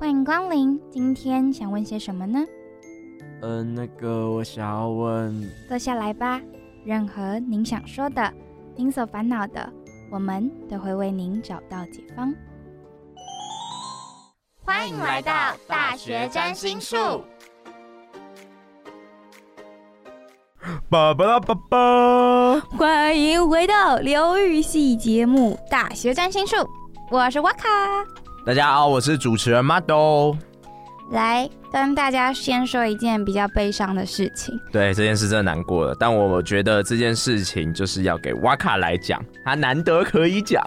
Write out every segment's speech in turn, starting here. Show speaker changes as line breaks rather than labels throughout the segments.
欢迎光临，今天想问些什么呢？
嗯、呃，那个我想要问，
坐下来吧。任何您想说的，您所烦恼的，我们都会为您找到解方。
欢迎来到大学占星术。
巴巴拉巴巴，
欢迎回到疗愈系节目《大学占星术》，我是哇卡。
大家好，我是主持人 Mado。
来跟大家先说一件比较悲伤的事情。
对，这件事真的难过了，但我觉得这件事情就是要给瓦卡来讲，他难得可以讲。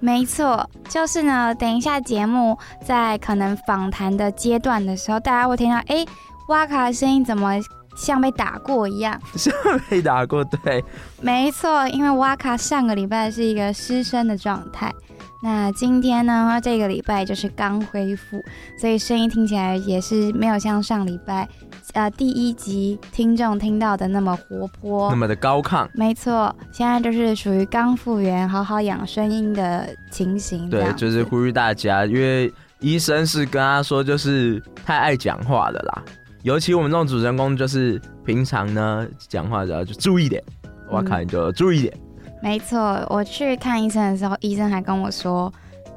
没错，就是呢，等一下节目在可能访谈的阶段的时候，大家会听到，哎，瓦卡的声音怎么？像被打过一样，
像被打过，对，
没错，因为瓦卡上个礼拜是一个失声的状态，那今天呢，这个礼拜就是刚恢复，所以声音听起来也是没有像上礼拜，呃，第一集听众听到的那么活泼，
那么的高亢。
没错，现在就是属于刚复原、好好养声音的情形。
对，就是呼吁大家，因为医生是跟他说，就是太爱讲话了啦。尤其我们这种主人公，就是平常呢讲话的时候就注意点，我看你就注意点。
没错，我去看医生的时候，医生还跟我说，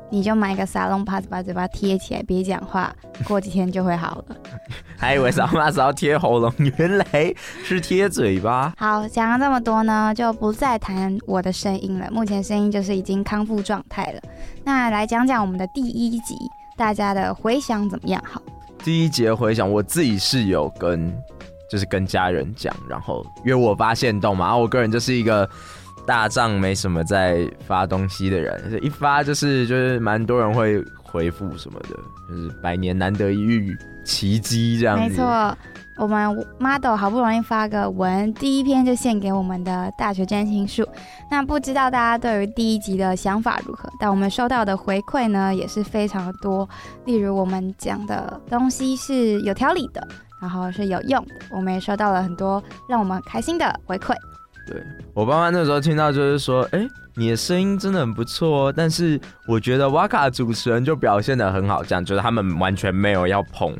你就买个沙龙帕子把嘴巴贴起来，别讲话，过几天就会好了。
还以为沙龙帕子要贴喉咙，原来是贴嘴巴。
好，讲了这么多呢，就不再谈我的声音了。目前声音就是已经康复状态了。那来讲讲我们的第一集，大家的回想怎么样？好。
第一节回想，我自己是有跟，就是跟家人讲，然后约我发现动嘛。然后我个人就是一个大帐没什么在发东西的人，一发就是就是蛮多人会回复什么的，就是百年难得一遇奇迹这样子。
没错。我们 Mado 好不容易发个文，第一篇就献给我们的大学占心术。那不知道大家对于第一集的想法如何？但我们收到的回馈呢，也是非常的多。例如我们讲的东西是有条理的，然后是有用的。我们也收到了很多让我们开心的回馈。
对，我爸妈那时候听到就是说，哎，你的声音真的很不错哦。但是我觉得哇卡主持人就表现得很好，这样觉得他们完全没有要捧。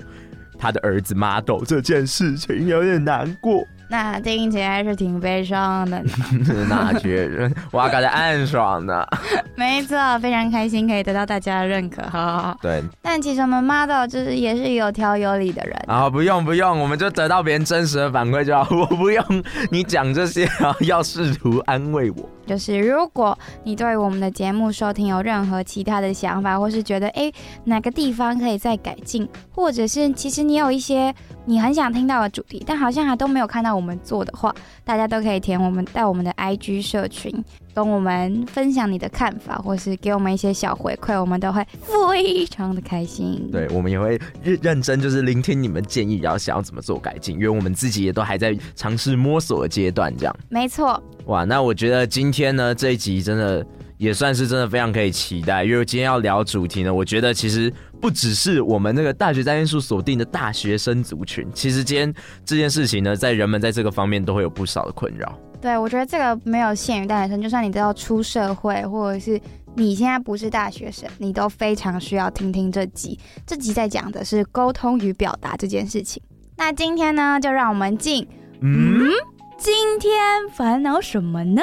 他的儿子 Mado 这件事情有点难过，
那听起来是挺悲伤的。
那觉得哇感觉暗爽的。
没错，非常开心可以得到大家的认可，好好好。
对，
但其实我们 model 就是也是有条有理的人。
啊，不用不用，我们就得到别人真实的反馈就好。我不用你讲这些啊，要试图安慰我。
就是如果你对我们的节目收听有任何其他的想法，或是觉得诶哪个地方可以再改进，或者是其实你有一些你很想听到的主题，但好像还都没有看到我们做的话，大家都可以填我们到我们的 IG 社群，跟我们分享你的看法，或是给我们一些小回馈，我们都会非常的开心。
对，我们也会认认真就是聆听你们建议，然后想要怎么做改进，因为我们自己也都还在尝试摸索的阶段，这样。
没错。
哇，那我觉得今天呢这一集真的也算是真的非常可以期待，因为今天要聊主题呢，我觉得其实不只是我们那个大学占心术锁定的大学生族群，其实今天这件事情呢，在人们在这个方面都会有不少的困扰。
对，我觉得这个没有限于大学生，就算你都要出社会，或者是你现在不是大学生，你都非常需要听听这集。这集在讲的是沟通与表达这件事情。那今天呢，就让我们进，嗯。今天烦恼什么呢？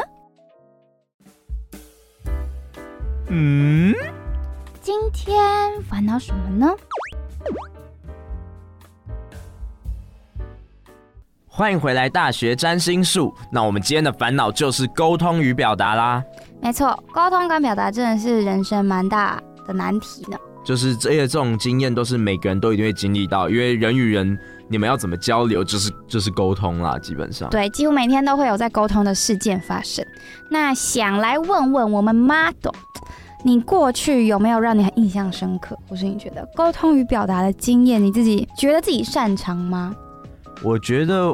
嗯，
今天烦恼什么呢？
欢迎回来，大学占星术。那我们今天的烦恼就是沟通与表达啦。
没错，沟通跟表达真的是人生蛮大的难题呢。
就是这些这种经验都是每个人都一定会经历到，因为人与人。你们要怎么交流？就是就是沟通啦，基本上。
对，几乎每天都会有在沟通的事件发生。那想来问问我们 model，你过去有没有让你很印象深刻，或是你觉得沟通与表达的经验，你自己觉得自己擅长吗？
我觉得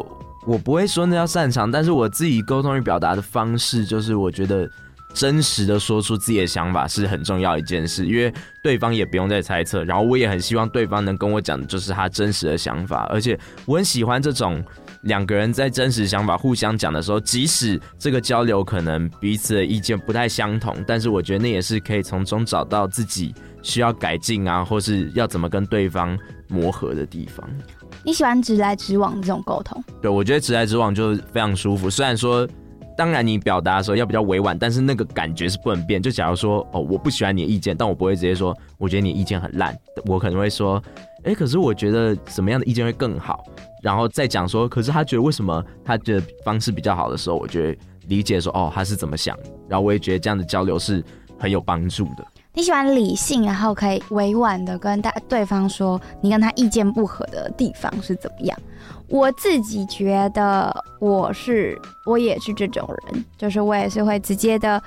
我不会说那叫擅长，但是我自己沟通与表达的方式，就是我觉得。真实的说出自己的想法是很重要一件事，因为对方也不用再猜测，然后我也很希望对方能跟我讲的就是他真实的想法，而且我很喜欢这种两个人在真实想法互相讲的时候，即使这个交流可能彼此的意见不太相同，但是我觉得那也是可以从中找到自己需要改进啊，或是要怎么跟对方磨合的地方。
你喜欢直来直往这种沟通？
对，我觉得直来直往就是非常舒服。虽然说，当然你表达的时候要比较委婉，但是那个感觉是不能变。就假如说，哦，我不喜欢你的意见，但我不会直接说，我觉得你的意见很烂。我可能会说，哎、可是我觉得什么样的意见会更好，然后再讲说，可是他觉得为什么他的方式比较好的时候，我觉得理解说，哦，他是怎么想。然后我也觉得这样的交流是很有帮助的。
你喜欢理性，然后可以委婉的跟大对方说你跟他意见不合的地方是怎么样？我自己觉得我是我也是这种人，就是我也是会直接的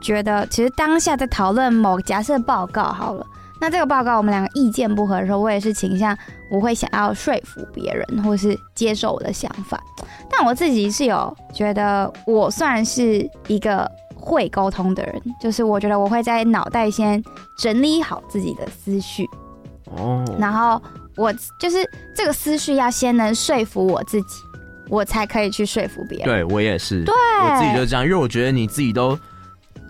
觉得，其实当下在讨论某个假设报告好了，那这个报告我们两个意见不合的时候，我也是倾向我会想要说服别人，或是接受我的想法。但我自己是有觉得我算是一个。会沟通的人，就是我觉得我会在脑袋先整理好自己的思绪，哦，然后我就是这个思绪要先能说服我自己，我才可以去说服别人。
对，我也是，
对，
我自己就是这样，因为我觉得你自己都，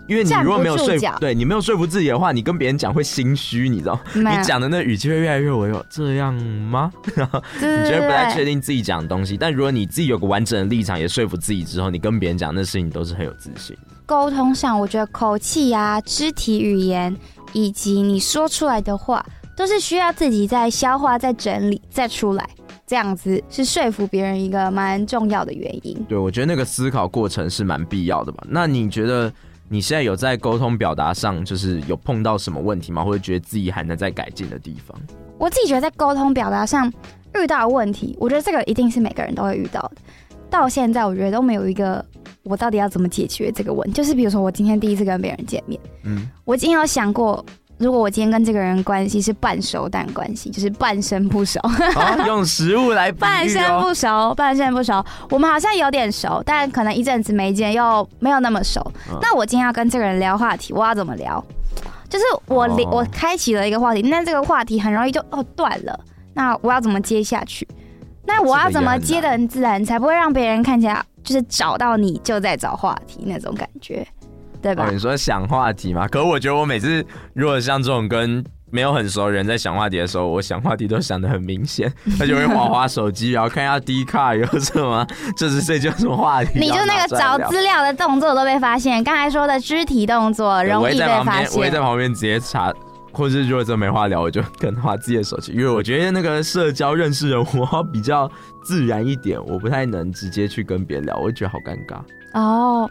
因为你如果没有说服，对你没有说服自己的话，你跟别人讲会心虚，你知道，你讲的那语气会越来越委婉，这样吗？然后你觉得不太确定自己讲的东西，但如果你自己有个完整的立场，也说服自己之后，你跟别人讲那事情都是很有自信。
沟通上，我觉得口气啊、肢体语言以及你说出来的话，都是需要自己在消化、再整理、再出来，这样子是说服别人一个蛮重要的原因。
对，我觉得那个思考过程是蛮必要的吧。那你觉得你现在有在沟通表达上，就是有碰到什么问题吗？或者觉得自己还能再改进的地方？
我自己觉得在沟通表达上遇到的问题，我觉得这个一定是每个人都会遇到的。到现在，我觉得都没有一个。我到底要怎么解决这个问题？就是比如说，我今天第一次跟别人见面，嗯，我今天有想过，如果我今天跟这个人关系是半熟但关系，就是半生不熟，
哦、用食物来
半生不熟，半生不熟，我们好像有点熟，但可能一阵子没见又没有那么熟。嗯、那我今天要跟这个人聊话题，我要怎么聊？就是我、哦、我开启了一个话题，那这个话题很容易就哦断了。那我要怎么接下去？那我要怎么接的很自然，才不会让别人看起来？就是找到你就在找话题那种感觉，对吧？哦，你
说想话题嘛？可是我觉得我每次如果像这种跟没有很熟的人在想话题的时候，我想话题都想的很明显，他就会划划手机，然后看一下 D 卡有什么，就是这叫什么话题。
你就那个找资料的动作都被发现，刚才说的肢体动作容易被发现。
我会在旁边直接查。或者如果真没话聊，我就可能滑自己的手机，因为我觉得那个社交认识人，我比较自然一点，我不太能直接去跟别人聊，我会觉得好尴尬。
哦，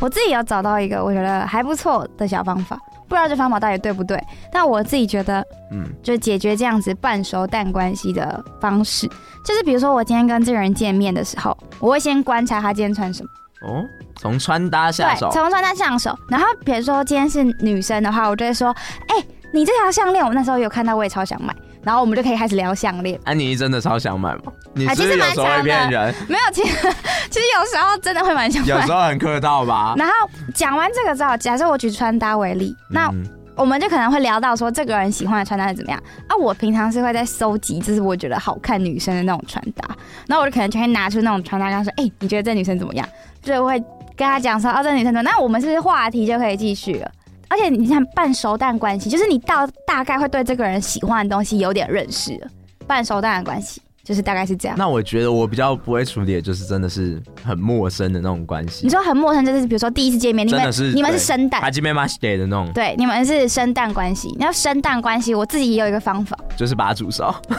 我自己要找到一个我觉得还不错的小方法，不知道这方法到底对不对，但我自己觉得，嗯，就解决这样子半熟淡关系的方式，就是比如说我今天跟这个人见面的时候，我会先观察他今天穿什么。
哦，从穿搭下手，
从穿搭上手，然后比如说今天是女生的话，我就会说，哎、欸。你这条项链，我那时候有看到，我也超想买，然后我们就可以开始聊项链。
安妮真的超想买吗？你是不是有时候会骗人？
没有，其实 其实有时候真的会蛮想买。
有时候很客套吧。
然后讲完这个之后，假设我举穿搭为例，那我们就可能会聊到说，这个人喜欢的穿搭是怎么样啊？我平常是会在搜集，就是我觉得好看女生的那种穿搭，然后我就可能就会拿出那种穿搭，跟他说：“哎、欸，你觉得这女生怎么样？”就会跟他讲说：“哦，这女生怎么？”那我们是不是话题就可以继续了？而且你看半熟蛋关系，就是你到大概会对这个人喜欢的东西有点认识了。半熟蛋的关系就是大概是这样。
那我觉得我比较不会处理的就是真的是很陌生的那种关系。
你说很陌生，就是比如说第一次见面，你们是你们是生蛋，
哈基梅马西的那种。
对，你们是生蛋关系。你要生蛋关系，我自己也有一个方法，
就是把它煮熟。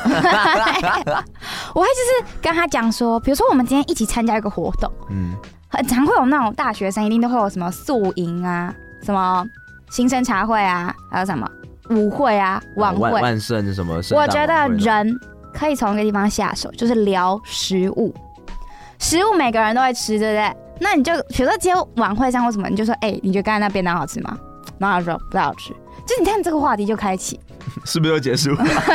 我会就是跟他讲说，比如说我们今天一起参加一个活动，嗯，很常会有那种大学生一定都会有什么宿营啊，什么。新生茶会啊，还有什么舞会啊、晚会、
万万圣什么？
我觉得人可以从一个地方下手，就是聊食物。食物每个人都会吃，对不对？那你就比如说今天晚会上或什么，你就说，哎、欸，你觉得刚才那便当好吃吗？然后他说不太好吃。就你看这个话题就开启，
是不是就结束？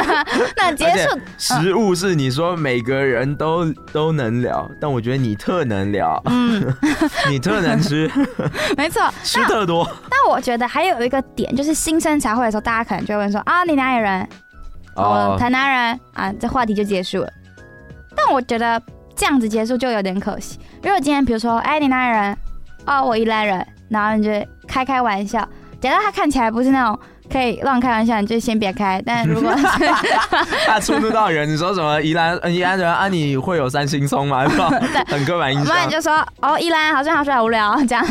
那结束。
食物是你说每个人都都能聊，但我觉得你特能聊，嗯，你特能吃，
没错，
吃特多。
但我觉得还有一个点，就是新生茶会的时候，大家可能就会问说啊，你哪里人？哦，台南人啊，这话题就结束了。但我觉得这样子结束就有点可惜。如果今天比如说，哎，你哪里人？哦，我宜兰人，然后你就开开玩笑。假如他看起来不是那种可以乱开玩笑，你就先别开。但如果
他触怒到人，你说什么宜兰宜兰人啊？你会有三星葱吗？很刻板印象。
那你就说哦，宜兰好像好帅好无聊这样，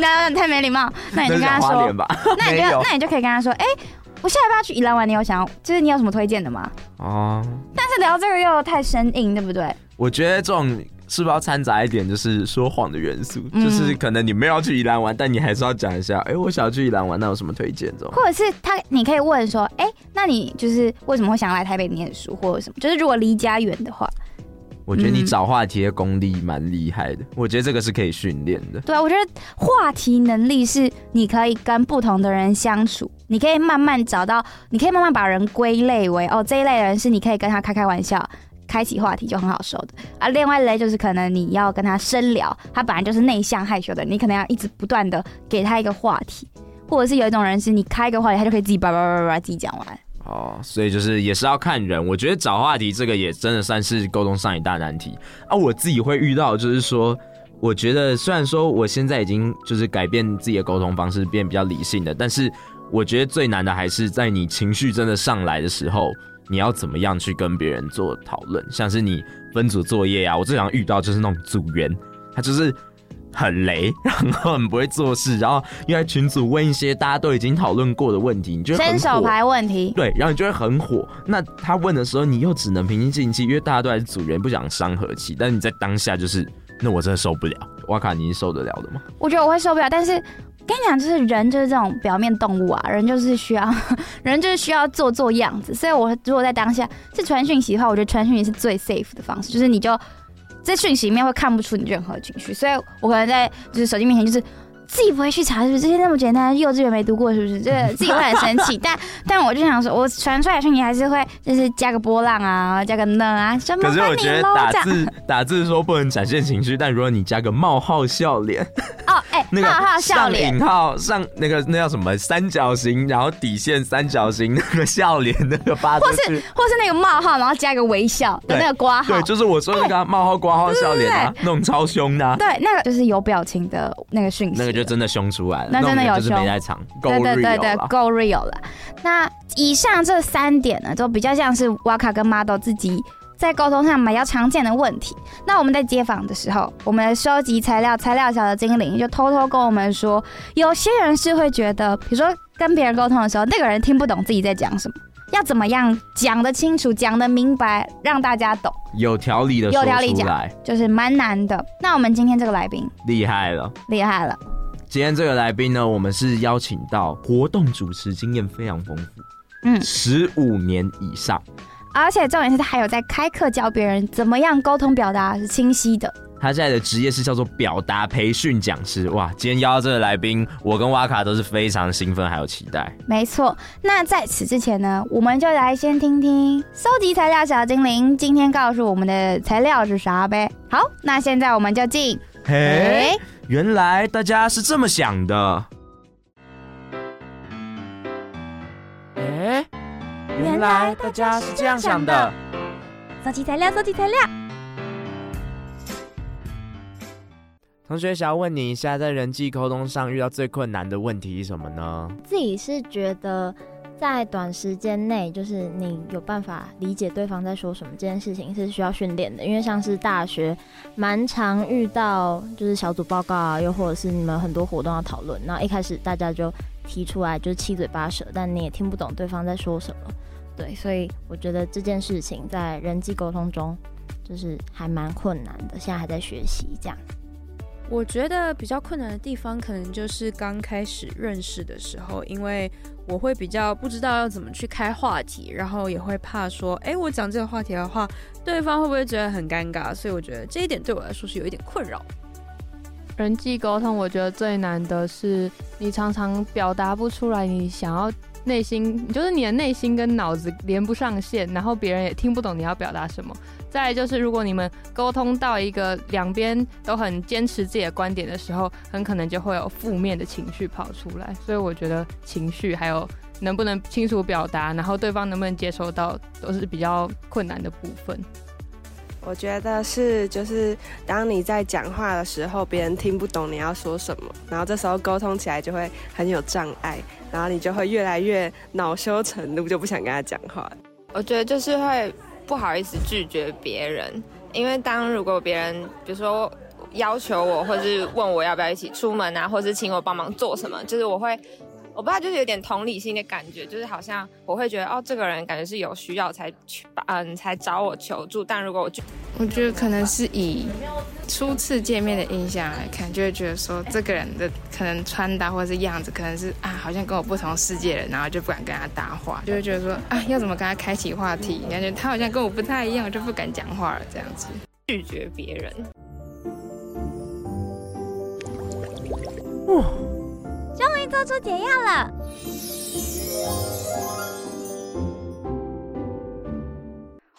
那太没礼貌。那你就跟他说，那你就那你就可以跟他说，哎、欸，我下礼拜要去宜兰玩，你有想要就是你有什么推荐的吗？哦。但是聊这个又太生硬，对不对？
我觉得这种。是不是要掺杂一点就是说谎的元素？嗯、就是可能你没有要去宜兰玩，但你还是要讲一下，哎、欸，我想要去宜兰玩，那有什么推荐？这种，
或者是他，你可以问说，哎、欸，那你就是为什么会想要来台北念书，或者什么？就是如果离家远的话，
我觉得你找话题的功力蛮厉害的，我觉得这个是可以训练的。
对啊，我觉得话题能力是你可以跟不同的人相处，你可以慢慢找到，你可以慢慢把人归类为哦，这一类人是你可以跟他开开玩笑。开启话题就很好受的啊，另外一类就是可能你要跟他深聊，他本来就是内向害羞的，你可能要一直不断的给他一个话题，或者是有一种人是你开一个话题，他就可以自己叭叭叭叭自己讲完。
哦，所以就是也是要看人，我觉得找话题这个也真的算是沟通上一大难题啊。我自己会遇到就是说，我觉得虽然说我现在已经就是改变自己的沟通方式，变比较理性的，但是我觉得最难的还是在你情绪真的上来的时候。你要怎么样去跟别人做讨论？像是你分组作业啊，我最常遇到就是那种组员，他就是很雷，然后很不会做事，然后又在群组问一些大家都已经讨论过的问题，你就伸
手牌问题，
对，然后你就会很火。那他问的时候，你又只能平心静气，因为大家都还是组员，不想伤和气。但是你在当下就是，那我真的受不了。哇卡，你受得了的吗？
我觉得我会受不了，但是。跟你讲，就是人就是这种表面动物啊，人就是需要，人就是需要做做样子。所以，我如果在当下是传讯息的话，我觉得传讯息是最 safe 的方式，就是你就在讯息里面会看不出你任何情绪。所以我可能在就是手机面前就是。自己不会去查，是不是这些那么简单？幼稚园没读过，是不是？这个自己会很生气。但但我就想说，我传出来的讯息还是会，就是加个波浪啊，加个呢啊，什么？
可是我觉得打字打字说不能展现情绪，但如果你加个冒号笑脸，
哦，哎、欸，那个冒号笑脸，
引号上那个那叫什么三角形，然后底线三角形那个笑脸那个发，
或是或是那个冒号，然后加一个微笑的那个括号，
对，就是我说那个冒号括号笑脸啊，那种超凶的、啊，
对，那个就是有表情的那个讯息，
那个就真的凶出来了，
那真的有凶，
没在场，
对对对对，够 real 了。那以上这三点呢，都比较像是瓦卡跟 Model 自己在沟通上比较常见的问题。那我们在接访的时候，我们收集材料，材料小的精灵就偷偷跟我们说，有些人是会觉得，比如说跟别人沟通的时候，那个人听不懂自己在讲什么，要怎么样讲得清楚，讲得明白，让大家懂，
有条理的有条理讲，
就是蛮难的。那我们今天这个来宾
厉害了，
厉害了。
今天这个来宾呢，我们是邀请到活动主持经验非常丰富，嗯，十五年以上，
而且重点是他还有在开课教别人怎么样沟通表达是清晰的。
他现在的职业是叫做表达培训讲师。哇，今天邀到这个来宾，我跟瓦卡都是非常兴奋还有期待。
没错，那在此之前呢，我们就来先听听收集材料小精灵今天告诉我们的材料是啥呗。好，那现在我们就进。
嘿。原来大家是这么想的。
哎，原来大家是这样想的。
收集材料，收集材料。
同学想要问你一下，在人际沟通上遇到最困难的问题是什么呢？
自己是觉得。在短时间内，就是你有办法理解对方在说什么，这件事情是需要训练的。因为像是大学，蛮常遇到就是小组报告啊，又或者是你们很多活动要讨论，然后一开始大家就提出来就是七嘴八舌，但你也听不懂对方在说什么。对，所以我觉得这件事情在人际沟通中就是还蛮困难的，现在还在学习这样。
我觉得比较困难的地方，可能就是刚开始认识的时候，因为我会比较不知道要怎么去开话题，然后也会怕说，哎，我讲这个话题的话，对方会不会觉得很尴尬？所以我觉得这一点对我来说是有一点困扰。
人际沟通，我觉得最难的是你常常表达不出来，你想要内心，就是你的内心跟脑子连不上线，然后别人也听不懂你要表达什么。再来就是，如果你们沟通到一个两边都很坚持自己的观点的时候，很可能就会有负面的情绪跑出来。所以我觉得情绪还有能不能清楚表达，然后对方能不能接收到，都是比较困难的部分。
我觉得是，就是当你在讲话的时候，别人听不懂你要说什么，然后这时候沟通起来就会很有障碍，然后你就会越来越恼羞成怒，就不想跟他讲话。
我觉得就是会不好意思拒绝别人，因为当如果别人比如说要求我，或是问我要不要一起出门啊，或是请我帮忙做什么，就是我会。我不知道，就是有点同理心的感觉，就是好像我会觉得，哦，这个人感觉是有需要才去，嗯，才找我求助。但如果我，
我觉得可能是以初次见面的印象来看，就会觉得说，这个人的可能穿搭或者是样子，可能是啊，好像跟我不同世界的人，然后就不敢跟他搭话，就会觉得说，啊，要怎么跟他开启话题？感觉他好像跟我不太一样，我就不敢讲话了，这样子
拒绝别人。
哇。终于做出解药了！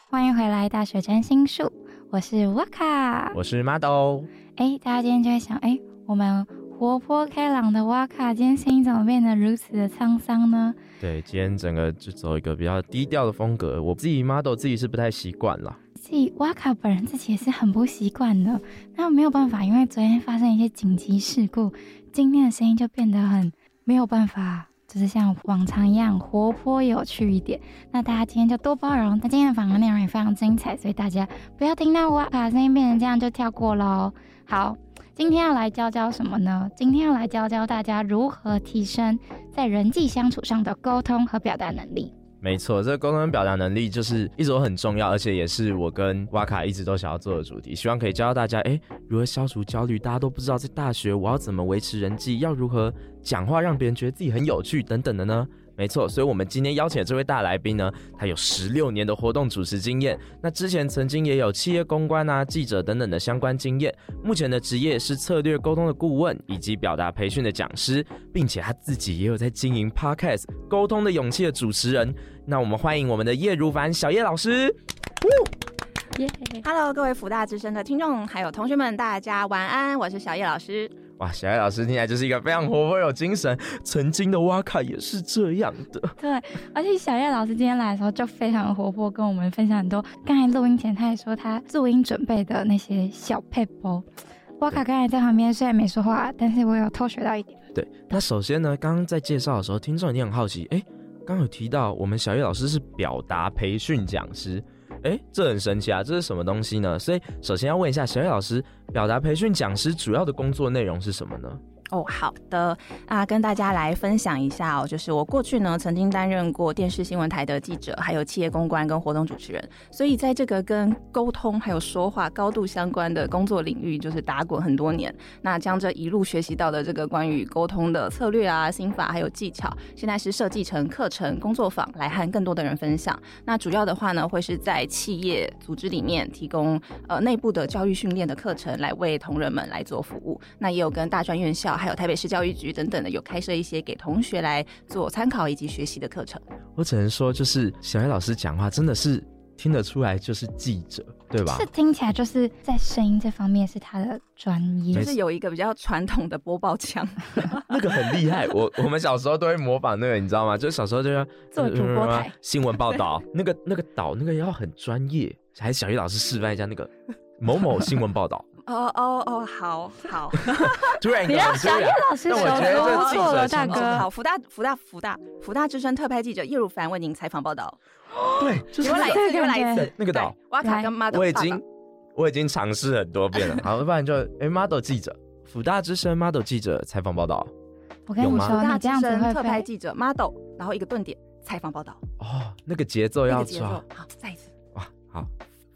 欢迎回来，大学占心术，我是瓦卡，
我是 Model。
哎，大家今天就会想，哎，我们活泼开朗的瓦卡，今天声音怎么变得如此的沧桑呢？
对，今天整个就走一个比较低调的风格，我自己 Model 自己是不太习惯了。
自己瓦卡本人自己也是很不习惯的，那没有办法，因为昨天发生一些紧急事故。今天的声音就变得很没有办法，就是像往常一样活泼有趣一点。那大家今天就多包容。那今天的访谈内容也非常精彩，所以大家不要听到哇卡声音变成这样就跳过喽。好，今天要来教教什么呢？今天要来教教大家如何提升在人际相处上的沟通和表达能力。
没错，这个沟通表达能力就是一直都很重要，而且也是我跟哇卡一直都想要做的主题。希望可以教到大家，哎，如何消除焦虑？大家都不知道在大学我要怎么维持人际，要如何讲话让别人觉得自己很有趣等等的呢？没错，所以我们今天邀请的这位大来宾呢，他有十六年的活动主持经验，那之前曾经也有企业公关啊、记者等等的相关经验，目前的职业是策略沟通的顾问以及表达培训的讲师，并且他自己也有在经营 Podcast 沟通的勇气的主持人。那我们欢迎我们的叶如凡小叶老师。
耶，Hello，各位福大之声的听众还有同学们，大家晚安，我是小叶老师。
哇，小叶老师听起来就是一个非常活泼有精神。曾经的哇卡也是这样的。
对，而且小叶老师今天来的时候就非常活泼，跟我们分享很多。刚才录音前他也说他录音准备的那些小撇步。哇卡刚才在旁边虽然没说话，但是我有偷学到一点。
对，那首先呢，刚刚在介绍的时候，听众一定很好奇，哎，刚有提到我们小叶老师是表达培训讲师。哎，这很神奇啊！这是什么东西呢？所以首先要问一下小叶老师，表达培训讲师主要的工作内容是什么呢？
哦，好的啊，跟大家来分享一下哦，就是我过去呢曾经担任过电视新闻台的记者，还有企业公关跟活动主持人，所以在这个跟沟通还有说话高度相关的工作领域，就是打滚很多年。那将这一路学习到的这个关于沟通的策略啊、心法还有技巧，现在是设计成课程工作坊来和更多的人分享。那主要的话呢，会是在企业组织里面提供呃内部的教育训练的课程，来为同仁们来做服务。那也有跟大专院校。还有台北市教育局等等的，有开设一些给同学来做参考以及学习的课程。
我只能说，就是小叶老师讲话真的是听得出来，就是记者，对吧？
是听起来就是在声音这方面是他的专业，
就是有一个比较传统的播报腔，
那个很厉害。我我们小时候都会模仿那个，你知道吗？就是小时候就要
做主播台
新闻报道，那个那个导那个要很专业，还是小叶老师示范一下那个某某新闻报道。
哦哦哦，好好，
突然
你让小叶老师说错了，大哥。
好，福大福大福大福大之声特派记者叶如凡为您采访报道。
对，
就是来一次，来一次。
那个岛，
哇卡跟 Model，
我已经我已经尝试很多遍了。好，不然就哎，Model 记者，福大之声 Model 记者采访报道。
我跟你说，福大
之声特派记者 Model，然后一个顿点采访报道。
哦，那个节奏要抓。
好，再一次。
哇，好，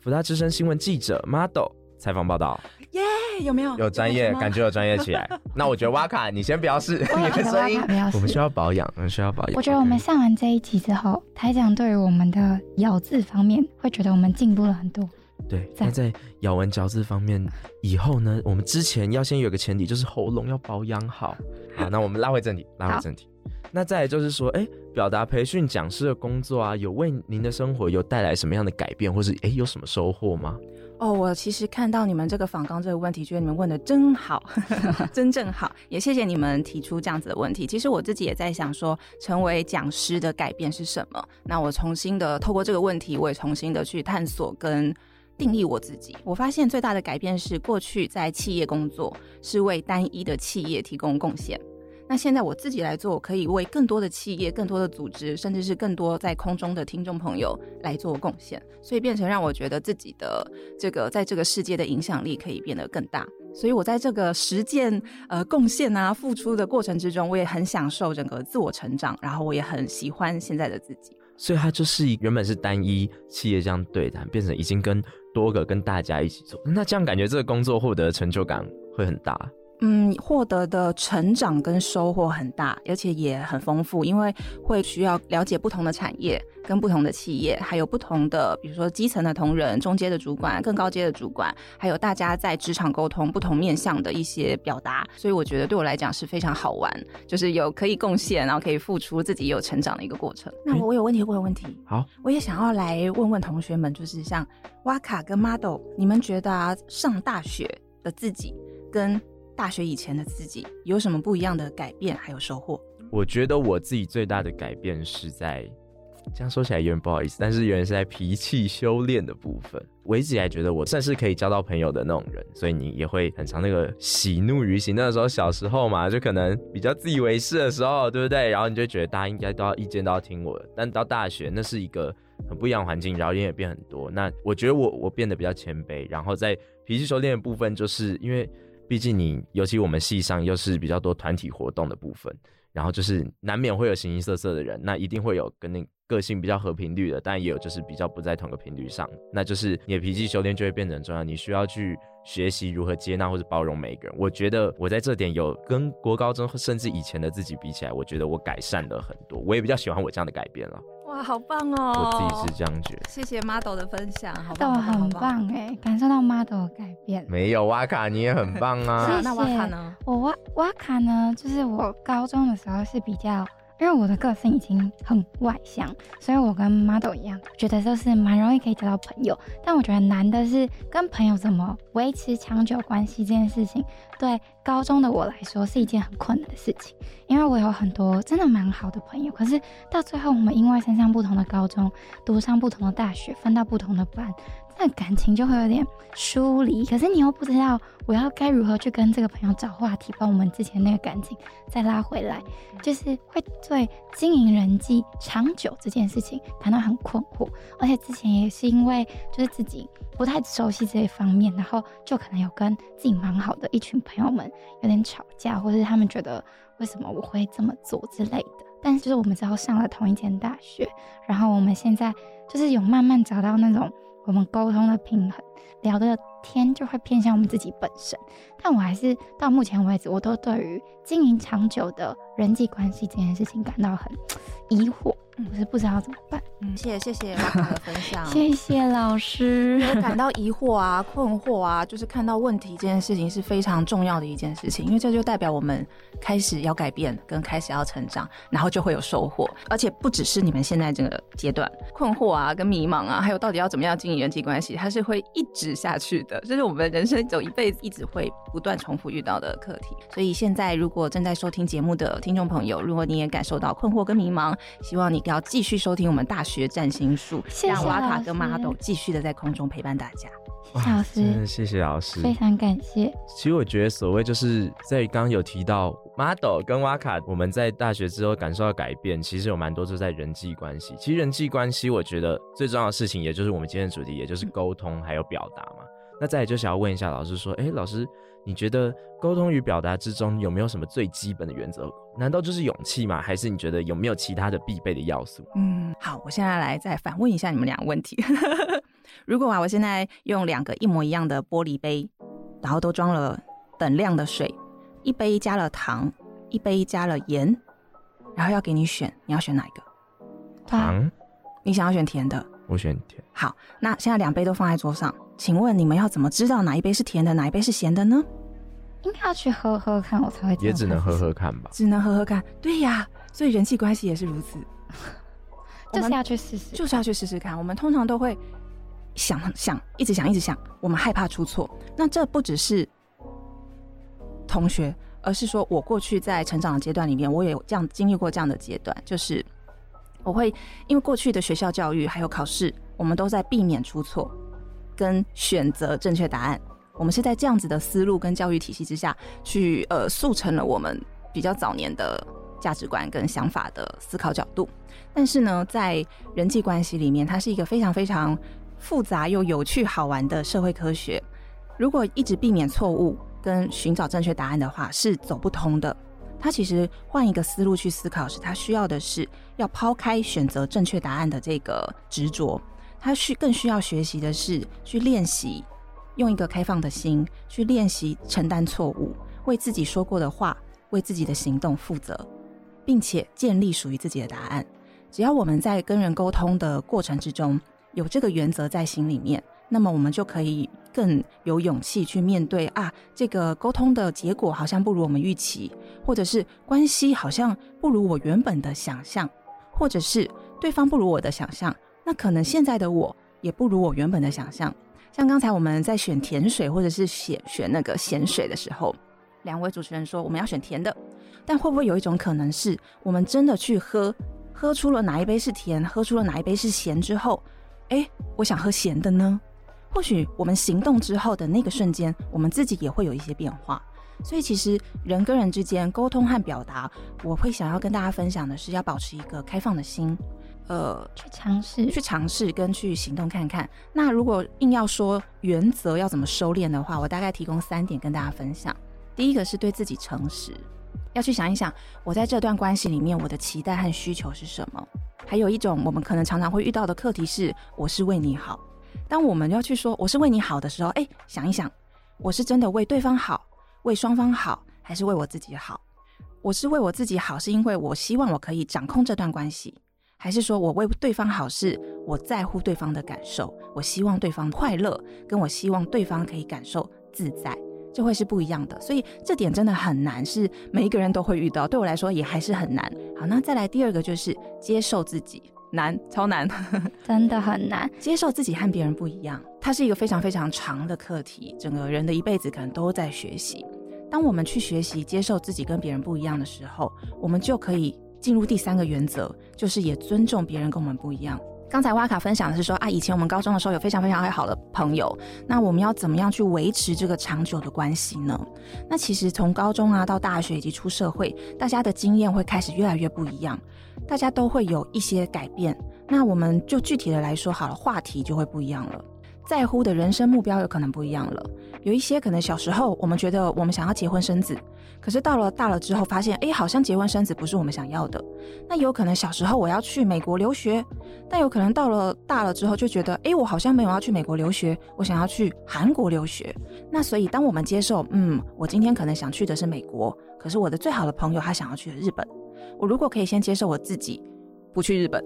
福大之声新闻记者 Model。采访报道，
耶、yeah，有没有？
有专业，感觉有专业起来。那我觉得哇卡，你先不要试你的声音，我们需要保养，我们需要保养。
我觉得我们上完这一集之后，台长对于我们的咬字方面会觉得我们进步了很多。
对，那在咬文嚼字方面，以后呢，我们之前要先有个前提，就是喉咙要保养好。好，那我们拉回正题，拉回正题。那再来就是说，哎、欸，表达培训讲师的工作啊，有为您的生活有带来什么样的改变，或是哎、欸，有什么收获吗？
哦，我其实看到你们这个访纲这个问题，觉得你们问的真好，真正好，也谢谢你们提出这样子的问题。其实我自己也在想说，成为讲师的改变是什么？那我重新的透过这个问题，我也重新的去探索跟定义我自己。我发现最大的改变是，过去在企业工作是为单一的企业提供贡献。那现在我自己来做，可以为更多的企业、更多的组织，甚至是更多在空中的听众朋友来做贡献，所以变成让我觉得自己的这个在这个世界的影响力可以变得更大。所以我在这个实践、呃贡献啊、付出的过程之中，我也很享受整个自我成长，然后我也很喜欢现在的自己。
所以它就是原本是单一企业这样对谈，变成已经跟多个跟大家一起做，那这样感觉这个工作获得成就感会很大。
嗯，获得的成长跟收获很大，而且也很丰富，因为会需要了解不同的产业、跟不同的企业，还有不同的，比如说基层的同仁、中阶的主管、更高阶的主管，还有大家在职场沟通不同面向的一些表达，所以我觉得对我来讲是非常好玩，就是有可以贡献，然后可以付出自己有成长的一个过程。那我有问题，我有问题。
好，
我也想要来问问同学们，就是像哇卡跟 model，你们觉得啊，上大学的自己跟大学以前的自己有什么不一样的改变还有收获？
我觉得我自己最大的改变是在，这样说起来有点不好意思，但是原来是在脾气修炼的部分。我一直以来觉得我算是可以交到朋友的那种人，所以你也会很常那个喜怒于形。那个时候小时候嘛，就可能比较自以为是的时候，对不对？然后你就觉得大家应该都要意见都要听我的。但到大学，那是一个很不一样的环境，然后人也变很多。那我觉得我我变得比较谦卑，然后在脾气修炼的部分，就是因为。毕竟你，尤其我们系上又是比较多团体活动的部分，然后就是难免会有形形色色的人，那一定会有跟那个性比较合频率的，但也有就是比较不在同个频率上，那就是你的脾气修炼就会变得很重要，你需要去学习如何接纳或者包容每一个人。我觉得我在这点有跟国高中甚至以前的自己比起来，我觉得我改善了很多，我也比较喜欢我这样的改变了。
哇，好棒哦！
我自己是这样觉得。
谢谢 model 的分享，好
棒，很棒哎，感受到 model 的改变。
没有哇卡，你也很棒啊。
谢谢。
那哇卡呢？
我哇哇卡呢，就是我高中的时候是比较。因为我的个性已经很外向，所以我跟 Mado 一样，觉得就是蛮容易可以交到朋友。但我觉得难的是跟朋友怎么维持长久关系这件事情，对高中的我来说是一件很困难的事情。因为我有很多真的蛮好的朋友，可是到最后我们因为升上不同的高中，读上不同的大学，分到不同的班。那感情就会有点疏离，可是你又不知道我要该如何去跟这个朋友找话题，把我们之前那个感情再拉回来，就是会对经营人际长久这件事情感到很困惑。而且之前也是因为就是自己不太熟悉这一方面，然后就可能有跟自己蛮好的一群朋友们有点吵架，或者是他们觉得为什么我会这么做之类的。但是就是我们之后上了同一间大学，然后我们现在就是有慢慢找到那种。我们沟通的平衡，聊的天就会偏向我们自己本身，但我还是到目前为止，我都对于经营长久的人际关系这件事情感到很 疑惑。我是不知道怎么办。
嗯，谢谢谢谢 哇卡的分享，
谢谢老师。
我感到疑惑啊、困惑啊，就是看到问题这件事情是非常重要的一件事情，因为这就代表我们开始要改变，跟开始要成长，然后就会有收获。而且不只是你们现在这个阶段 困惑啊、跟迷茫啊，还有到底要怎么样经营人际关系，它是会一直下去的。这是我们人生走一辈子一直会不断重复遇到的课题。所以现在如果正在收听节目的听众朋友，如果你也感受到困惑跟迷茫，希望你。要继续收听我们大学占星术，让瓦卡跟 Mado 继续的在空中陪伴大家。
谢谢老师，
真的谢谢老师，
非常感谢。
其实我觉得所谓就是在刚刚有提到 Mado 跟瓦卡，我们在大学之后感受到改变，其实有蛮多就在人际关系。其实人际关系，我觉得最重要的事情，也就是我们今天的主题，也就是沟通还有表达嘛。那再来就想要问一下老师说，哎，老师，你觉得沟通与表达之中有没有什么最基本的原则？难道就是勇气吗？还是你觉得有没有其他的必备的要素？
嗯，好，我现在来再反问一下你们两个问题。如果啊，我现在用两个一模一样的玻璃杯，然后都装了等量的水，一杯加了糖，一杯加了盐，然后要给你选，你要选哪一个？
糖。
你想要选甜的？
我选甜。
好，那现在两杯都放在桌上。请问你们要怎么知道哪一杯是甜的，哪一杯是咸的呢？
应该要去喝喝看，我才会。
也只能喝喝看吧。
只能喝喝看，对呀。所以人际关系也是如此，
就是要去试试，
就是要去试试看。我们通常都会想想，一直想，一直想。我们害怕出错。那这不只是同学，而是说我过去在成长的阶段里面，我也有这样经历过这样的阶段，就是我会因为过去的学校教育还有考试，我们都在避免出错。跟选择正确答案。我们是在这样子的思路跟教育体系之下去呃速成了我们比较早年的价值观跟想法的思考角度。但是呢，在人际关系里面，它是一个非常非常复杂又有趣好玩的社会科学。如果一直避免错误跟寻找正确答案的话，是走不通的。他其实换一个思路去思考是，他需要的是要抛开选择正确答案的这个执着，他需更需要学习的是去练习用一个开放的心去练习承担错误，为自己说过的话、为自己的行动负责，并且建立属于自己的答案。只要我们在跟人沟通的过程之中有这个原则在心里面，那么我们就可以。更有勇气去面对啊，这个沟通的结果好像不如我们预期，或者是关系好像不如我原本的想象，或者是对方不如我的想象，那可能现在的我也不如我原本的想象。像刚才我们在选甜水或者是选选那个咸水的时候，两位主持人说我们要选甜的，但会不会有一种可能是我们真的去喝，喝出了哪一杯是甜，喝出了哪一杯是咸之后，诶，我想喝咸的呢？或许我们行动之后的那个瞬间，我们自己也会有一些变化。所以，其实人跟人之间沟通和表达，我会想要跟大家分享的是，要保持一个开放的心，呃，
去尝试，
去尝试跟去行动看看。那如果硬要说原则要怎么收敛的话，我大概提供三点跟大家分享。第一个是对自己诚实，要去想一想，我在这段关系里面，我的期待和需求是什么。还有一种我们可能常常会遇到的课题是，我是为你好。当我们要去说我是为你好的时候，哎，想一想，我是真的为对方好，为双方好，还是为我自己好？我是为我自己好，是因为我希望我可以掌控这段关系，还是说我为对方好，是我在乎对方的感受，我希望对方快乐，跟我希望对方可以感受自在，这会是不一样的。所以这点真的很难，是每一个人都会遇到，对我来说也还是很难。好，那再来第二个就是接受自己。难，超难，
真的很难
接受自己和别人不一样。它是一个非常非常长的课题，整个人的一辈子可能都在学习。当我们去学习接受自己跟别人不一样的时候，我们就可以进入第三个原则，就是也尊重别人跟我们不一样。刚才哇卡分享的是说啊，以前我们高中的时候有非常非常爱好的朋友，那我们要怎么样去维持这个长久的关系呢？那其实从高中啊到大学以及出社会，大家的经验会开始越来越不一样，大家都会有一些改变。那我们就具体的来说好了，话题就会不一样了。在乎的人生目标有可能不一样了，有一些可能小时候我们觉得我们想要结婚生子，可是到了大了之后发现，哎，好像结婚生子不是我们想要的。那有可能小时候我要去美国留学，但有可能到了大了之后就觉得，哎，我好像没有要去美国留学，我想要去韩国留学。那所以当我们接受，嗯，我今天可能想去的是美国，可是我的最好的朋友他想要去的日本，我如果可以先接受我自己不去日本，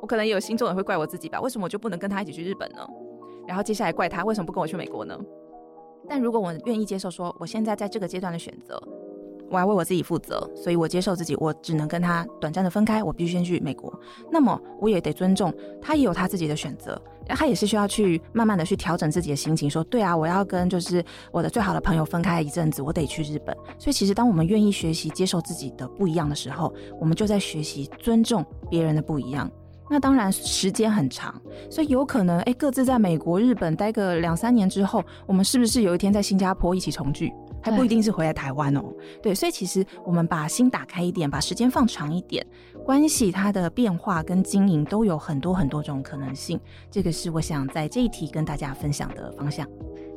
我可能也有心中也会怪我自己吧，为什么我就不能跟他一起去日本呢？然后接下来怪他为什么不跟我去美国呢？但如果我愿意接受说，我现在在这个阶段的选择，我要为我自己负责，所以我接受自己，我只能跟他短暂的分开，我必须先去美国。那么我也得尊重他，也有他自己的选择，他也是需要去慢慢的去调整自己的心情，说对啊，我要跟就是我的最好的朋友分开一阵子，我得去日本。所以其实当我们愿意学习接受自己的不一样的时候，我们就在学习尊重别人的不一样。那当然时间很长，所以有可能哎，各自在美国、日本待个两三年之后，我们是不是有一天在新加坡一起重聚？还不一定是回来台湾哦。对，所以其实我们把心打开一点，把时间放长一点，关系它的变化跟经营都有很多很多种可能性。这个是我想在这一题跟大家分享的方向。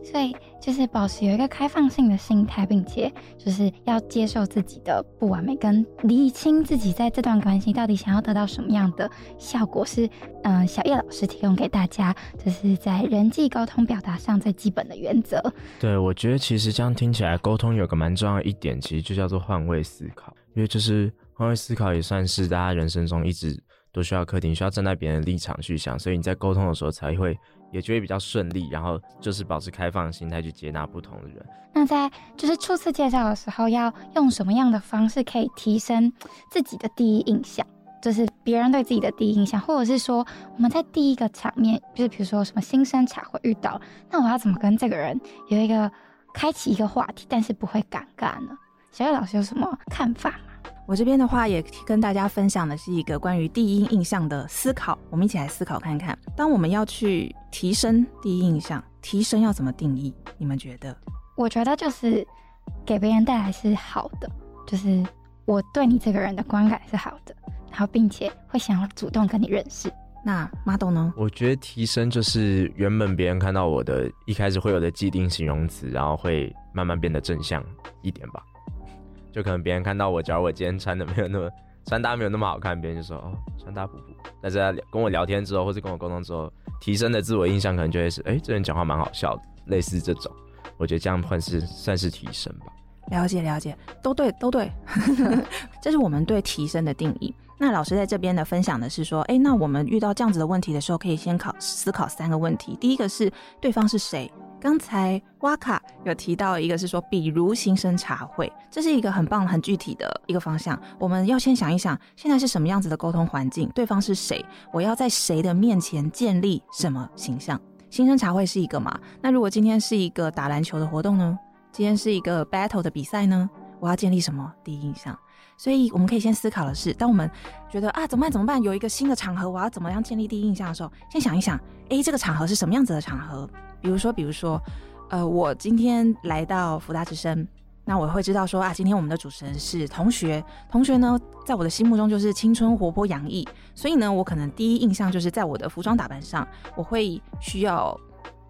所以就是保持有一个开放性的心态，并且就是要接受自己的不完美，跟理清自己在这段关系到底想要得到什么样的效果，是嗯小叶老师提供给大家，就是在人际沟通表达上最基本的原则。
对，我觉得其实这样听起来，沟通有个蛮重要的一点，其实就叫做换位思考，因为就是换位思考也算是大家人生中一直都需要课题，需要站在别人立场去想，所以你在沟通的时候才会。也觉得比较顺利，然后就是保持开放的心态去接纳不同的人。
那在就是初次介绍的时候，要用什么样的方式可以提升自己的第一印象？就是别人对自己的第一印象，或者是说我们在第一个场面，就是比如说什么新生茶会遇到，那我要怎么跟这个人有一个开启一个话题，但是不会尴尬呢？小叶老师有什么看法吗？
我这边的话也跟大家分享的是一个关于第一印象的思考，我们一起来思考看看，当我们要去提升第一印象，提升要怎么定义？你们觉得？
我觉得就是给别人带来是好的，就是我对你这个人的观感是好的，然后并且会想要主动跟你认识。
那马董呢？
我觉得提升就是原本别人看到我的一开始会有的既定形容词，然后会慢慢变得正向一点吧。就可能别人看到我，假如我今天穿的没有那么穿搭没有那么好看，别人就说哦穿搭普普。但是在跟我聊天之后，或是跟我沟通之后，提升的自我印象可能就会是哎、这人讲话蛮好笑的，类似这种。我觉得这样算是算是提升吧。
了解了解，都对都对，这是我们对提升的定义。那老师在这边的分享的是说，哎，那我们遇到这样子的问题的时候，可以先考思考三个问题。第一个是对方是谁？刚才哇卡有提到一个是说，比如新生茶会，这是一个很棒很具体的一个方向。我们要先想一想，现在是什么样子的沟通环境？对方是谁？我要在谁的面前建立什么形象？新生茶会是一个嘛？那如果今天是一个打篮球的活动呢？今天是一个 battle 的比赛呢？我要建立什么第一印象？所以我们可以先思考的是，当我们觉得啊怎么办怎么办，有一个新的场合，我要怎么样建立第一印象的时候，先想一想，诶，这个场合是什么样子的场合？比如说，比如说，呃，我今天来到福大之声，那我会知道说啊，今天我们的主持人是同学，同学呢，在我的心目中就是青春活泼洋溢，所以呢，我可能第一印象就是在我的服装打扮上，我会需要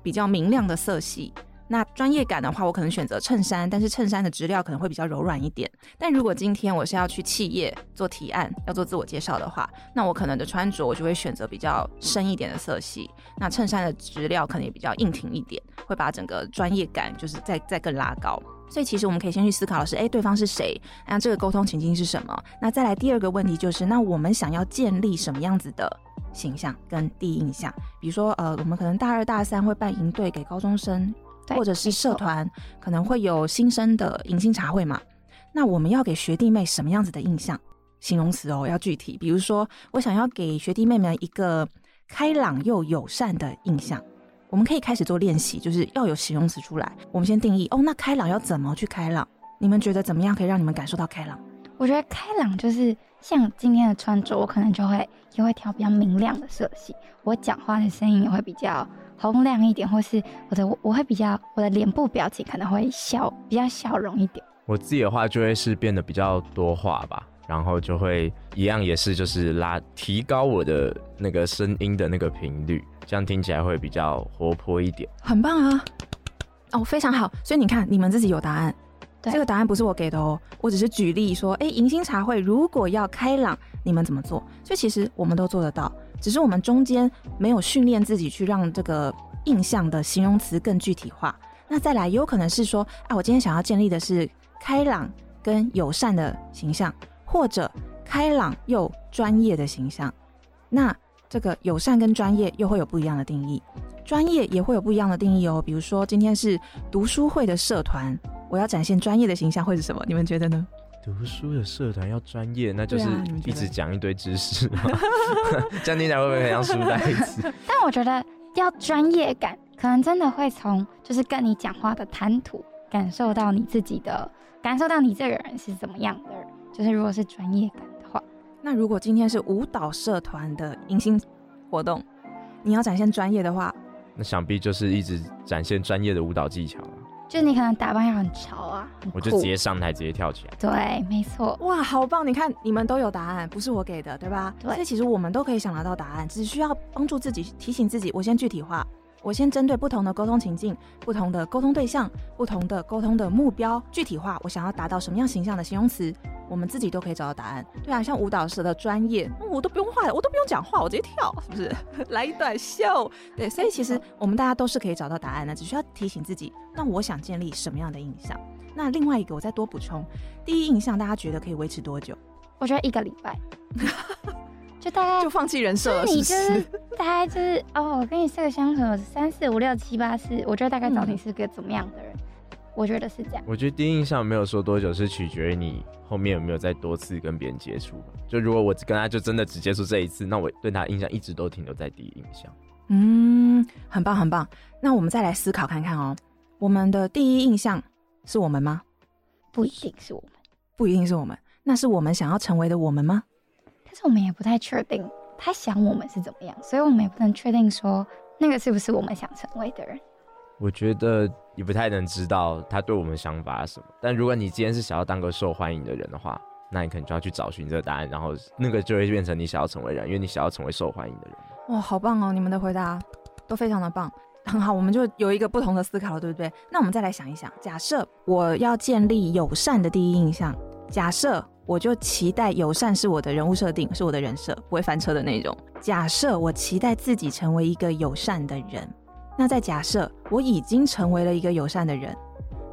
比较明亮的色系。那专业感的话，我可能选择衬衫，但是衬衫的质料可能会比较柔软一点。但如果今天我是要去企业做提案，要做自我介绍的话，那我可能的穿着我就会选择比较深一点的色系。那衬衫的质料可能也比较硬挺一点，会把整个专业感就是再再更拉高。所以其实我们可以先去思考的是，哎，对方是谁？那这个沟通情境是什么？那再来第二个问题就是，那我们想要建立什么样子的形象跟第一印象？比如说，呃，我们可能大二大三会办营队给高中生。或者是社团可能会有新生的迎新茶会嘛？那我们要给学弟妹什么样子的印象？形容词哦，要具体。比如说，我想要给学弟妹们一个开朗又友善的印象，我们可以开始做练习，就是要有形容词出来。我们先定义哦，那开朗要怎么去开朗？你们觉得怎么样可以让你们感受到开朗？
我觉得开朗就是像今天的穿着，我可能就会也会挑比较明亮的色系，我讲话的声音也会比较。红亮一点，或是我的我会比较我的脸部表情可能会笑比较笑容一点。
我自己的话就会是变得比较多话吧，然后就会一样也是就是拉提高我的那个声音的那个频率，这样听起来会比较活泼一点。
很棒啊！哦，非常好。所以你看，你们自己有答案，对，这个答案不是我给的哦，我只是举例说，哎，迎新茶会如果要开朗，你们怎么做？所以其实我们都做得到。只是我们中间没有训练自己去让这个印象的形容词更具体化。那再来，也有可能是说，啊，我今天想要建立的是开朗跟友善的形象，或者开朗又专业的形象。那这个友善跟专业又会有不一样的定义，专业也会有不一样的定义哦。比如说，今天是读书会的社团，我要展现专业的形象会是什么？你们觉得呢？
读书的社团要专业，那就是一直讲一堆知识 这样听起来会不会很像书呆子？
但我觉得要专业感，可能真的会从就是跟你讲话的谈吐，感受到你自己的，感受到你这个人是怎么样的人。就是如果是专业感的话，
那如果今天是舞蹈社团的迎新活动，你要展现专业的话，
那想必就是一直展现专业的舞蹈技巧。
就你可能打扮要很潮啊，
我就直接上台直接跳起来。
对，没错。
哇，好棒！你看，你们都有答案，不是我给的，对吧？对。所以其实我们都可以想得到答案，只需要帮助自己，提醒自己。我先具体化。我先针对不同的沟通情境、不同的沟通对象、不同的沟通的目标具体化，我想要达到什么样形象的形容词，我们自己都可以找到答案。对啊，像舞蹈社的专业，我都不用画，我都不用讲话，我直接跳，是不是？来一段秀。对，所以其实我们大家都是可以找到答案的，只需要提醒自己。那我想建立什么样的印象？那另外一个，我再多补充，第一印象大家觉得可以维持多久？
我觉得一个礼拜。就大概
就放弃人设了，是不是？
你就是大概就是哦，我跟你四个相处三四五六七八四，我觉得大概找你是个怎么样的人？嗯、我觉得是这样。
我觉得第一印象没有说多久，是取决于你后面有没有再多次跟别人接触。就如果我跟他就真的只接触这一次，那我对他印象一直都停留在第一印象。
嗯，很棒很棒。那我们再来思考看看哦，我们的第一印象是我们吗？
不一定是我们，
不一定是我们。那是我们想要成为的我们吗？
但是我们也不太确定他想我们是怎么样，所以我们也不能确定说那个是不是我们想成为的人。
我觉得也不太能知道他对我们想法是什么。但如果你今天是想要当个受欢迎的人的话，那你可能就要去找寻这个答案，然后那个就会变成你想要成为人，因为你想要成为受欢迎的人。
哇，好棒哦！你们的回答都非常的棒，很好，我们就有一个不同的思考了，对不对？那我们再来想一想，假设我要建立友善的第一印象，假设我就期待友善是我的人物设定，是我的人设，不会翻车的那种。假设我期待自己成为一个友善的人，那再假设我已经成为了一个友善的人，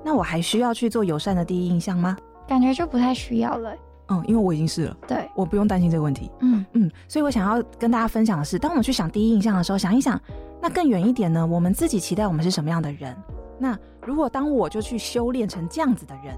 那我还需要去做友善的第一印象吗？
感觉就不太需要了。
嗯，因为我已经是了，
对，
我不用担心这个问题。
嗯
嗯，所以我想要跟大家分享的是，当我们去想第一印象的时候，想一想，那更远一点呢，我们自己期待我们是什么样的人？那如果当我就去修炼成这样子的人，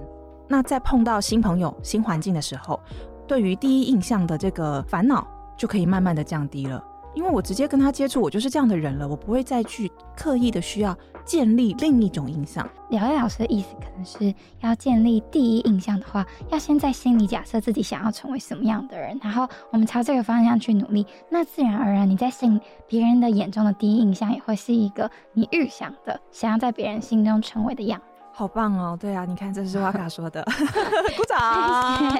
那在碰到新朋友、新环境的时候，对于第一印象的这个烦恼就可以慢慢的降低了。因为我直接跟他接触，我就是这样的人了，我不会再去刻意的需要建立另一种印象。
两位老师的意思可能是要建立第一印象的话，要先在心里假设自己想要成为什么样的人，然后我们朝这个方向去努力，那自然而然你在心别人的眼中的第一印象也会是一个你预想的想要在别人心中成为的样子。
好棒哦！对啊，你看，这是哇卡 说的，鼓掌。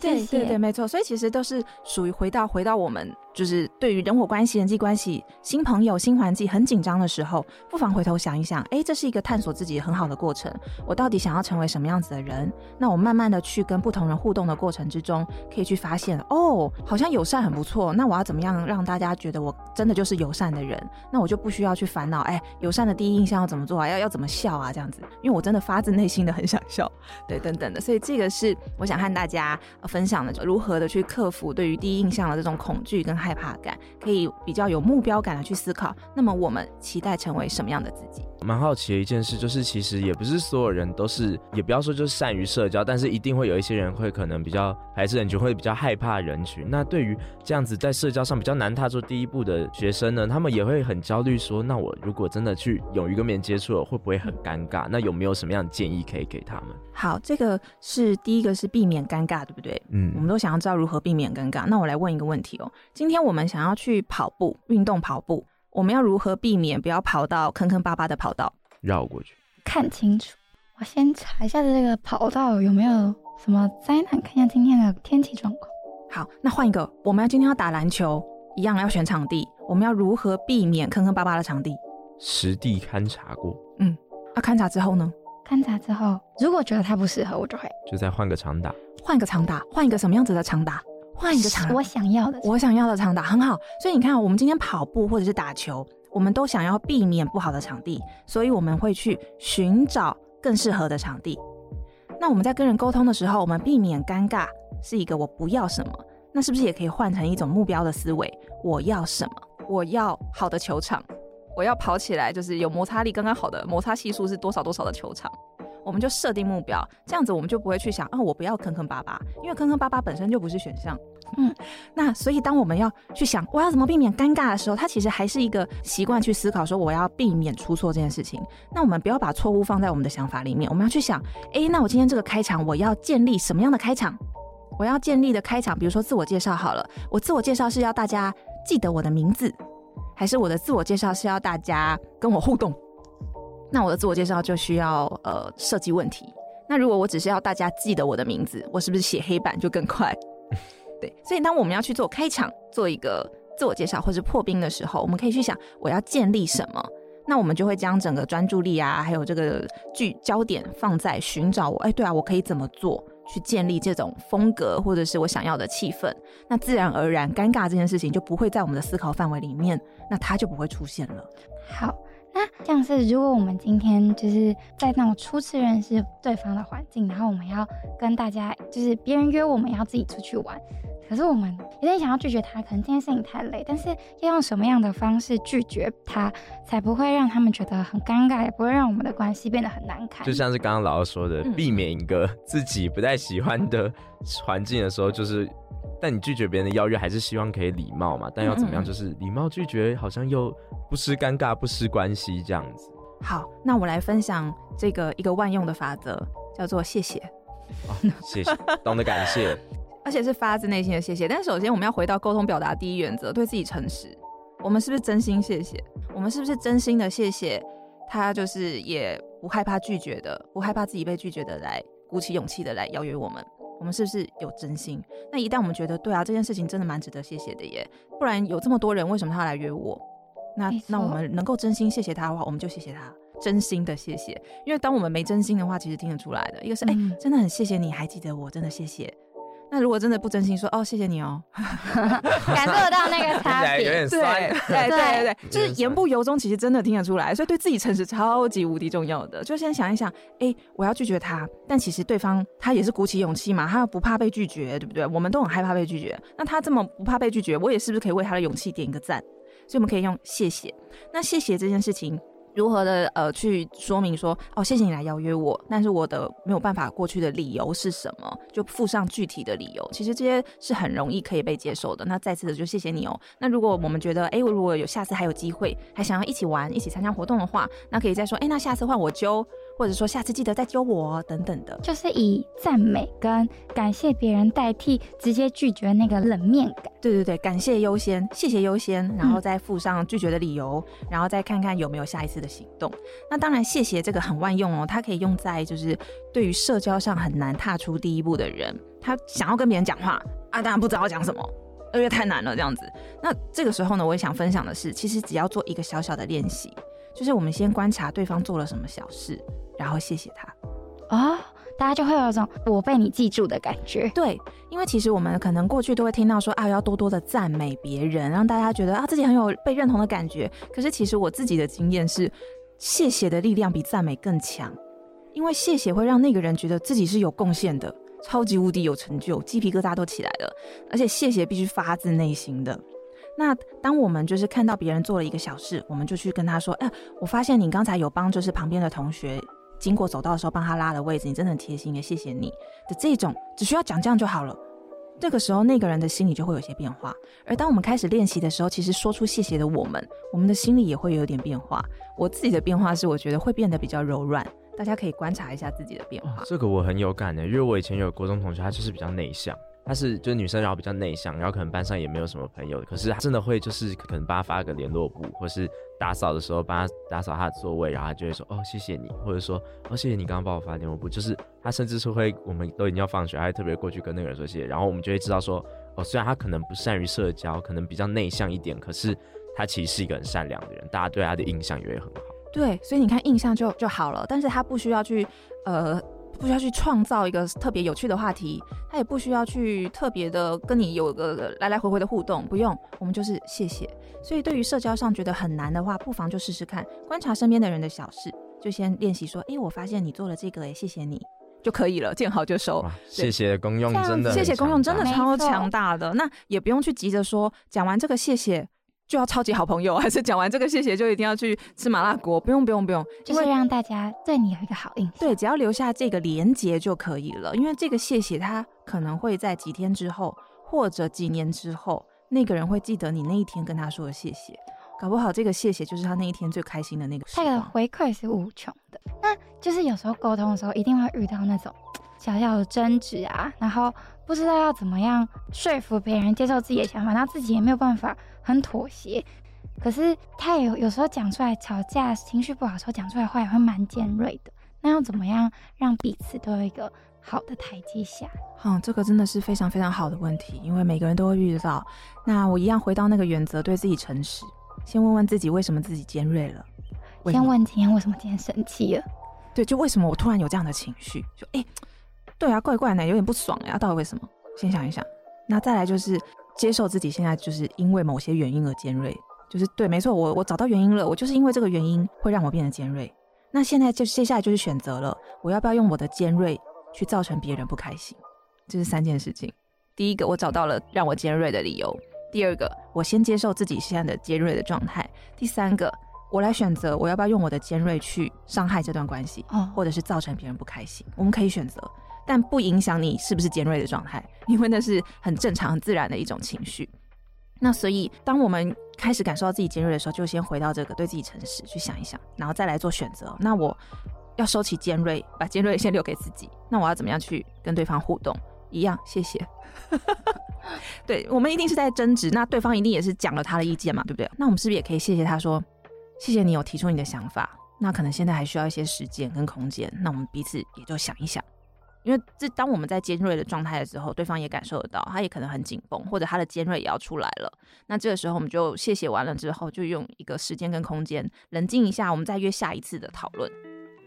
谢谢。
对对对，没错。所以其实都是属于回到回到我们，就是对于人我关系、人际关系、新朋友、新环境很紧张的时候，不妨回头想一想，哎，这是一个探索自己很好的过程。我到底想要成为什么样子的人？那我慢慢的去跟不同人互动的过程之中，可以去发现，哦，好像友善很不错。那我要怎么样让大家觉得我真的就是友善的人？那我就不需要去烦恼，哎，友善的第一印象要怎么做啊？要要怎么笑啊？这样子，因为我真的。发自内心的很想笑，对，等等的，所以这个是我想和大家分享的，如何的去克服对于第一印象的这种恐惧跟害怕感，可以比较有目标感的去思考。那么我们期待成为什么样的自己？
蛮好奇的一件事就是，其实也不是所有人都是，也不要说就是善于社交，但是一定会有一些人会可能比较排斥人群，会比较害怕人群。那对于这样子在社交上比较难踏出第一步的学生呢，他们也会很焦虑，说，那我如果真的去勇于跟别人接触了，会不会很尴尬？那有没有什么样的建议可以给他们？
好，这个是第一个是避免尴尬，对不对？
嗯，
我们都想要知道如何避免尴尬。那我来问一个问题哦，今天我们想要去跑步，运动跑步，我们要如何避免不要跑到坑坑巴巴的跑道？
绕过去，
看清楚。我先查一下这个跑道有没有什么灾难，看一下今天的天气状况。
好，那换一个，我们要今天要打篮球，一样要选场地，我们要如何避免坑坑巴巴的场地？
实地勘察过。
嗯，那、啊、勘察之后呢？
勘察之后，如果觉得它不适合，我就会
就再换个长打，
换个长打，换一个什么样子的长打？换一个场，
我想要的，
我想要的场打很好。所以你看，我们今天跑步或者是打球。我们都想要避免不好的场地，所以我们会去寻找更适合的场地。那我们在跟人沟通的时候，我们避免尴尬是一个我不要什么，那是不是也可以换成一种目标的思维？我要什么？我要好的球场，我要跑起来就是有摩擦力刚刚好的摩擦系数是多少多少的球场。我们就设定目标，这样子我们就不会去想，哦，我不要坑坑巴巴，因为坑坑巴巴本身就不是选项。嗯，那所以当我们要去想我要怎么避免尴尬的时候，它其实还是一个习惯去思考说我要避免出错这件事情。那我们不要把错误放在我们的想法里面，我们要去想，哎，那我今天这个开场我要建立什么样的开场？我要建立的开场，比如说自我介绍好了，我自我介绍是要大家记得我的名字，还是我的自我介绍是要大家跟我互动？那我的自我介绍就需要呃设计问题。那如果我只是要大家记得我的名字，我是不是写黑板就更快？对，所以当我们要去做开场，做一个自我介绍或者破冰的时候，我们可以去想我要建立什么。那我们就会将整个专注力啊，还有这个聚焦点放在寻找我。哎，对啊，我可以怎么做去建立这种风格，或者是我想要的气氛？那自然而然，尴尬这件事情就不会在我们的思考范围里面，那它就不会出现了。
好。那像是如果我们今天就是在那种初次认识对方的环境，然后我们要跟大家就是别人约我们要自己出去玩，可是我们有点想要拒绝他，可能这件事情太累，但是要用什么样的方式拒绝他，才不会让他们觉得很尴尬，也不会让我们的关系变得很难看？
就像是刚刚老师说的，避免一个自己不太喜欢的环境的时候，就是。但你拒绝别人的邀约，还是希望可以礼貌嘛？但要怎么样，就是礼貌拒绝，好像又不失尴尬，不失关系这样子。
好，那我来分享这个一个万用的法则，叫做谢谢。
哦、谢谢，懂得感谢。
而且是发自内心的谢谢。但首先我们要回到沟通表达第一原则，对自己诚实。我们是不是真心谢谢？我们是不是真心的谢谢他？就是也不害怕拒绝的，不害怕自己被拒绝的来，来鼓起勇气的来邀约我们。我们是不是有真心？那一旦我们觉得对啊，这件事情真的蛮值得谢谢的耶，不然有这么多人，为什么他要来约我？那那我们能够真心谢谢他的话，我们就谢谢他，真心的谢谢。因为当我们没真心的话，其实听得出来的。一个是哎、嗯欸，真的很谢谢你还记得我，真的谢谢。那如果真的不真心说哦，谢谢你哦，
感受得到那个差别，
有点酸。
对对对对对，就是言不由衷，其实真的听得出来。所以对自己诚实超级无敌重要的。就先想一想，哎、欸，我要拒绝他，但其实对方他也是鼓起勇气嘛，他不怕被拒绝，对不对？我们都很害怕被拒绝，那他这么不怕被拒绝，我也是不是可以为他的勇气点一个赞？所以我们可以用谢谢。那谢谢这件事情。如何的呃去说明说哦，谢谢你来邀约我，但是我的没有办法过去的理由是什么？就附上具体的理由。其实这些是很容易可以被接受的。那再次的就谢谢你哦。那如果我们觉得哎，如果有下次还有机会，还想要一起玩、一起参加活动的话，那可以再说哎，那下次换我揪。或者说下次记得再揪我等等的，
就是以赞美跟感谢别人代替直接拒绝那个冷面感。
对对对，感谢优先，谢谢优先，然后再附上拒绝的理由，嗯，然后再看看有没有下一次的行动。那当然，谢谢这个很万用哦，它可以用在就是对于社交上很难踏出第一步的人，他想要跟别人讲话啊，当然不知道要讲什么，因为太难了这样子。那这个时候呢，我也想分享的是，其实只要做一个小小的练习，就是我们先观察对方做了什么小事。然后谢谢他，
哦，大家就会有一种我被你记住的感觉。
对，因为其实我们可能过去都会听到说啊，要多多的赞美别人，让大家觉得啊自己很有被认同的感觉。可是其实我自己的经验是，谢谢的力量比赞美更强，因为谢谢会让那个人觉得自己是有贡献的，超级无敌有成就，鸡皮疙瘩都起来了。而且谢谢必须发自内心的。那当我们就是看到别人做了一个小事，我们就去跟他说，哎，我发现你刚才有帮就是旁边的同学。经过走道的时候，帮他拉的位置，你真的很贴心的，谢谢你的这种，只需要讲这样就好了。这个时候，那个人的心里就会有些变化。而当我们开始练习的时候，其实说出谢谢的我们，我们的心里也会有点变化。我自己的变化是，我觉得会变得比较柔软。大家可以观察一下自己的变化。
这个我很有感的，因为我以前有国中同学，他就是比较内向。她是就是女生，然后比较内向，然后可能班上也没有什么朋友。可是她真的会就是可能帮她发个联络簿，或是打扫的时候帮她打扫她的座位，然后她就会说哦谢谢你，或者说哦谢谢你刚刚帮我发联络簿。就是她甚至是会我们都已经要放学，还特别过去跟那个人说谢谢。然后我们就会知道说哦虽然她可能不善于社交，可能比较内向一点，可是她其实是一个很善良的人，大家对她的印象也会很好。
对，所以你看印象就就好了，但是她不需要去呃。不需要去创造一个特别有趣的话题，他也不需要去特别的跟你有个来来回回的互动，不用，我们就是谢谢。所以对于社交上觉得很难的话，不妨就试试看，观察身边的人的小事，就先练习说，哎、欸，我发现你做了这个，哎，谢谢你就可以了，见好就收。
谢谢公用真的，
谢谢公用真的超强大的，那也不用去急着说，讲完这个谢谢。就要超级好朋友，还是讲完这个谢谢就一定要去吃麻辣锅？不用不用不用，
就是让大家对你有一个好印象。
对，只要留下这个连结就可以了。因为这个谢谢，他可能会在几天之后，或者几年之后，那个人会记得你那一天跟他说的谢谢。搞不好这个谢谢就是他那一天最开心的那个。
他的回馈是无穷的。那就是有时候沟通的时候，一定会遇到那种小小的争执啊，然后不知道要怎么样说服别人接受自己的想法，那自己也没有办法。很妥协，可是他也有有时候讲出来吵架，情绪不好的时候讲出来话也会蛮尖锐的。那要怎么样让彼此都有一个好的台阶下？
嗯，这个真的是非常非常好的问题，因为每个人都会遇到。那我一样回到那个原则，对自己诚实，先问问自己为什么自己尖锐了。
先问今天为什么今天生气了？
对，就为什么我突然有这样的情绪？就哎、欸，对啊，怪怪的，有点不爽呀，到底为什么？先想一想。那再来就是。接受自己现在就是因为某些原因而尖锐，就是对，没错，我我找到原因了，我就是因为这个原因会让我变得尖锐。那现在就接下来就是选择了，我要不要用我的尖锐去造成别人不开心？这是三件事情。第一个，我找到了让我尖锐的理由；第二个，我先接受自己现在的尖锐的状态；第三个，我来选择我要不要用我的尖锐去伤害这段关系，或者是造成别人不开心。我们可以选择。但不影响你是不是尖锐的状态，因为那是很正常、很自然的一种情绪。那所以，当我们开始感受到自己尖锐的时候，就先回到这个对自己诚实，去想一想，然后再来做选择。那我要收起尖锐，把尖锐先留给自己。那我要怎么样去跟对方互动？一样，谢谢。对，我们一定是在争执，那对方一定也是讲了他的意见嘛，对不对？那我们是不是也可以谢谢他说，谢谢你有提出你的想法，那可能现在还需要一些时间跟空间，那我们彼此也就想一想。因为这当我们在尖锐的状态的时候，对方也感受得到，他也可能很紧绷，或者他的尖锐也要出来了。那这个时候我们就谢谢完了之后，就用一个时间跟空间冷静一下，我们再约下一次的讨论。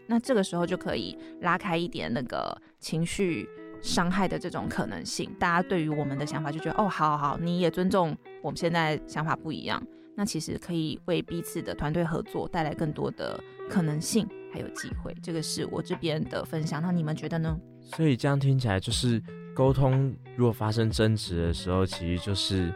那这个时候就可以拉开一点那个情绪伤害的这种可能性。大家对于我们的想法就觉得哦，好好好，你也尊重我们现在想法不一样。那其实可以为彼此的团队合作带来更多的可能性还有机会。这个是我这边的分享。那你们觉得呢？
所以这样听起来就是沟通，如果发生争执的时候，其实就是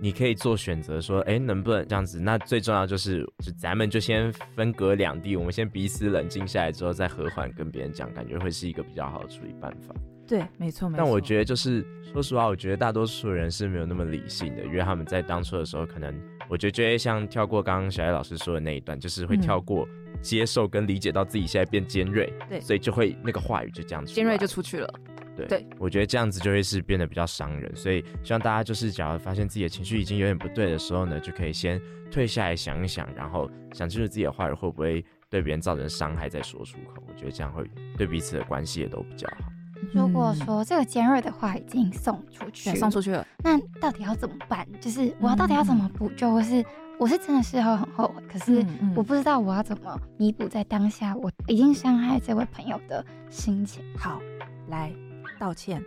你可以做选择，说，哎，能不能这样子？那最重要就是，就咱们就先分隔两地，我们先彼此冷静下来之后，再和缓跟别人讲，感觉会是一个比较好的处理办法。
对，没错，没错。
但我觉得就是，说实话，我觉得大多数人是没有那么理性的，因为他们在当初的时候，可能我觉得就会像跳过刚刚小艾老师说的那一段，就是会跳过。嗯接受跟理解到自己现在变尖锐，
对，
所以就会那个话语就这样，
尖锐就出去了。
对，
对，
我觉得这样子就会是变得比较伤人，所以希望大家就是，假如发现自己的情绪已经有点不对的时候呢，就可以先退下来想一想，然后想清楚自己的话语会不会对别人造成伤害，再说出口。我觉得这样会对彼此的关系也都比较好。
如果说这个尖锐的话已经送出去，
送出去了，
那到底要怎么办？就是我要到底要怎么补救，或是？我是真的事后很后悔，可是我不知道我要怎么弥补在当下我已经伤害这位朋友的心情。
好，来道歉。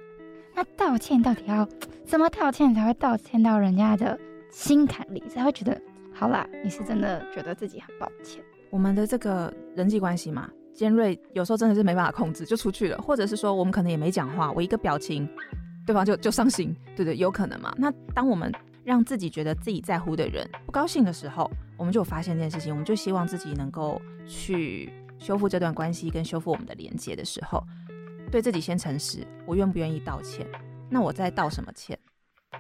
那道歉到底要怎么道歉才会道歉到人家的心坎里，才会觉得好啦，你是真的觉得自己很抱歉？
我们的这个人际关系嘛，尖锐有时候真的是没办法控制，就出去了，或者是说我们可能也没讲话，我一个表情，对方就就伤心，对对，有可能嘛。那当我们让自己觉得自己在乎的人不高兴的时候，我们就发现这件事情，我们就希望自己能够去修复这段关系跟修复我们的连接的时候，对自己先诚实，我愿不愿意道歉？那我在道什么歉？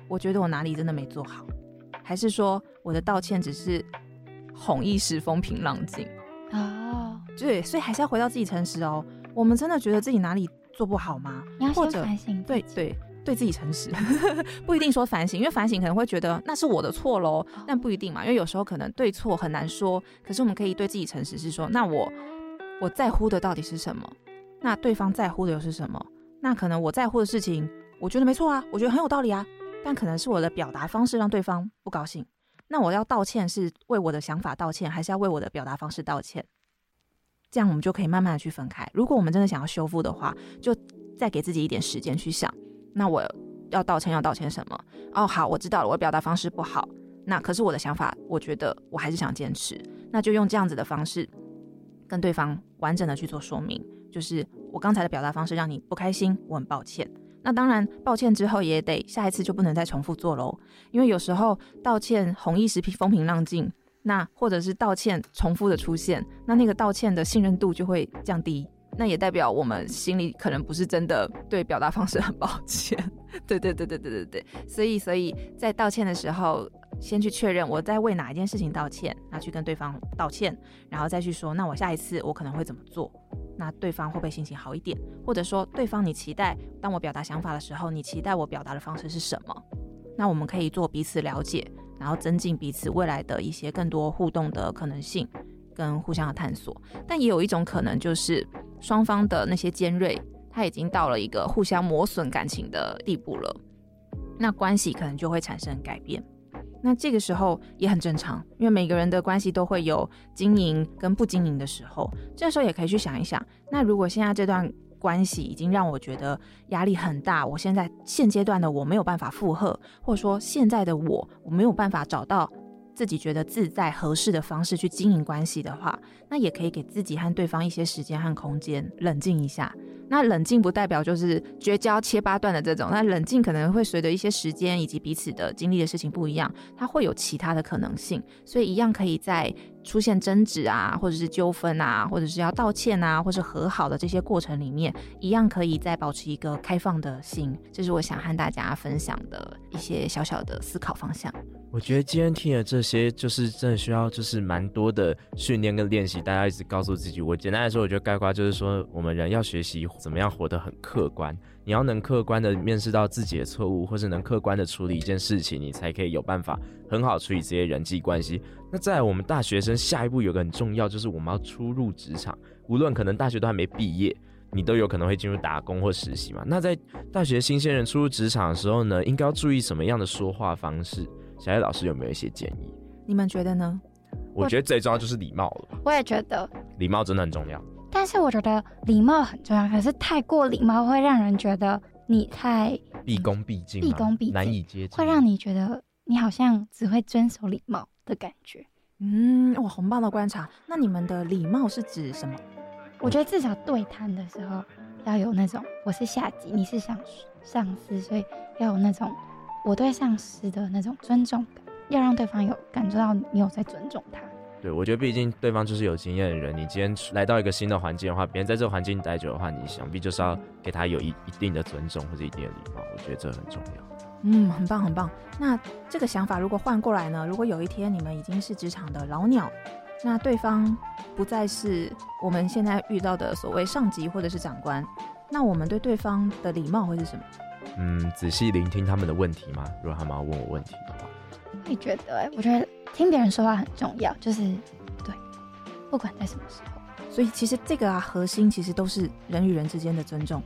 我觉得我哪里真的没做好，还是说我的道歉只是哄一时风平浪静？哦，对，所以还是要回到自己诚实哦。我们真的觉得自己哪里做不好吗？
你要先反省。
对对。对自己诚实，不一定说反省，因为反省可能会觉得那是我的错喽，但不一定嘛，因为有时候可能对错很难说。可是我们可以对自己诚实，是说，那我我在乎的到底是什么？那对方在乎的又是什么？那可能我在乎的事情，我觉得没错啊，我觉得很有道理啊，但可能是我的表达方式让对方不高兴。那我要道歉是为我的想法道歉，还是要为我的表达方式道歉？这样我们就可以慢慢的去分开。如果我们真的想要修复的话，就再给自己一点时间去想。那我要道歉，要道歉什么？哦，好，我知道了，我表达方式不好。那可是我的想法，我觉得我还是想坚持。那就用这样子的方式跟对方完整的去做说明，就是我刚才的表达方式让你不开心，我很抱歉。那当然，抱歉之后也得下一次就不能再重复做喽，因为有时候道歉红一时风平浪静，那或者是道歉重复的出现，那那个道歉的信任度就会降低。那也代表我们心里可能不是真的对表达方式很抱歉，对对对对对对对，所以所以在道歉的时候，先去确认我在为哪一件事情道歉，那去跟对方道歉，然后再去说，那我下一次我可能会怎么做，那对方会不会心情好一点？或者说对方你期待当我表达想法的时候，你期待我表达的方式是什么？那我们可以做彼此了解，然后增进彼此未来的一些更多互动的可能性跟互相的探索。但也有一种可能就是。双方的那些尖锐，他已经到了一个互相磨损感情的地步了，那关系可能就会产生改变。那这个时候也很正常，因为每个人的关系都会有经营跟不经营的时候。这时候也可以去想一想，那如果现在这段关系已经让我觉得压力很大，我现在现阶段的我没有办法负荷，或者说现在的我我没有办法找到。自己觉得自在合适的方式去经营关系的话，那也可以给自己和对方一些时间和空间，冷静一下。那冷静不代表就是绝交切八段的这种，那冷静可能会随着一些时间以及彼此的经历的事情不一样，它会有其他的可能性。所以一样可以在出现争执啊，或者是纠纷啊，或者是要道歉啊，或是和好的这些过程里面，一样可以再保持一个开放的心。这是我想和大家分享的一些小小的思考方向。
我觉得今天听的这些，就是真的需要，就是蛮多的训练跟练习。大家一直告诉自己，我简单来说，我觉得概括就是说，我们人要学习怎么样活得很客观。你要能客观的面试到自己的错误，或是能客观的处理一件事情，你才可以有办法很好处理这些人际关系。那在我们大学生下一步有个很重要，就是我们要初入职场，无论可能大学都还没毕业，你都有可能会进入打工或实习嘛。那在大学新鲜人初入职场的时候呢，应该要注意什么样的说话方式？小叶老师有没有一些建议？
你们觉得呢？
我觉得最重要就是礼貌了。
我也觉得
礼貌真的很重要。
但是我觉得礼貌很重要，可是太过礼貌会让人觉得你太
毕恭毕敬，
毕恭毕敬，
难以接近，
会让你觉得你好像只会遵守礼貌的感觉。
嗯，哇，很棒的观察。那你们的礼貌是指什么？
我觉得至少对谈的时候要有那种，我是下级，你是上上司，所以要有那种。我对上司的那种尊重感，要让对方有感受到你有在尊重他。
对，我觉得毕竟对方就是有经验的人，你今天来到一个新的环境的话，别人在这个环境待久的话，你想必就是要给他有一一定的尊重或者一定的礼貌。我觉得这很重要。
嗯，很棒很棒。那这个想法如果换过来呢？如果有一天你们已经是职场的老鸟，那对方不再是我们现在遇到的所谓上级或者是长官，那我们对对方的礼貌会是什么？
嗯，仔细聆听他们的问题吗？如果他们要问我问题的话，
你觉得、欸？我觉得听别人说话很重要，就是对，不管在什么时候。
所以其实这个啊，核心其实都是人与人之间的尊重。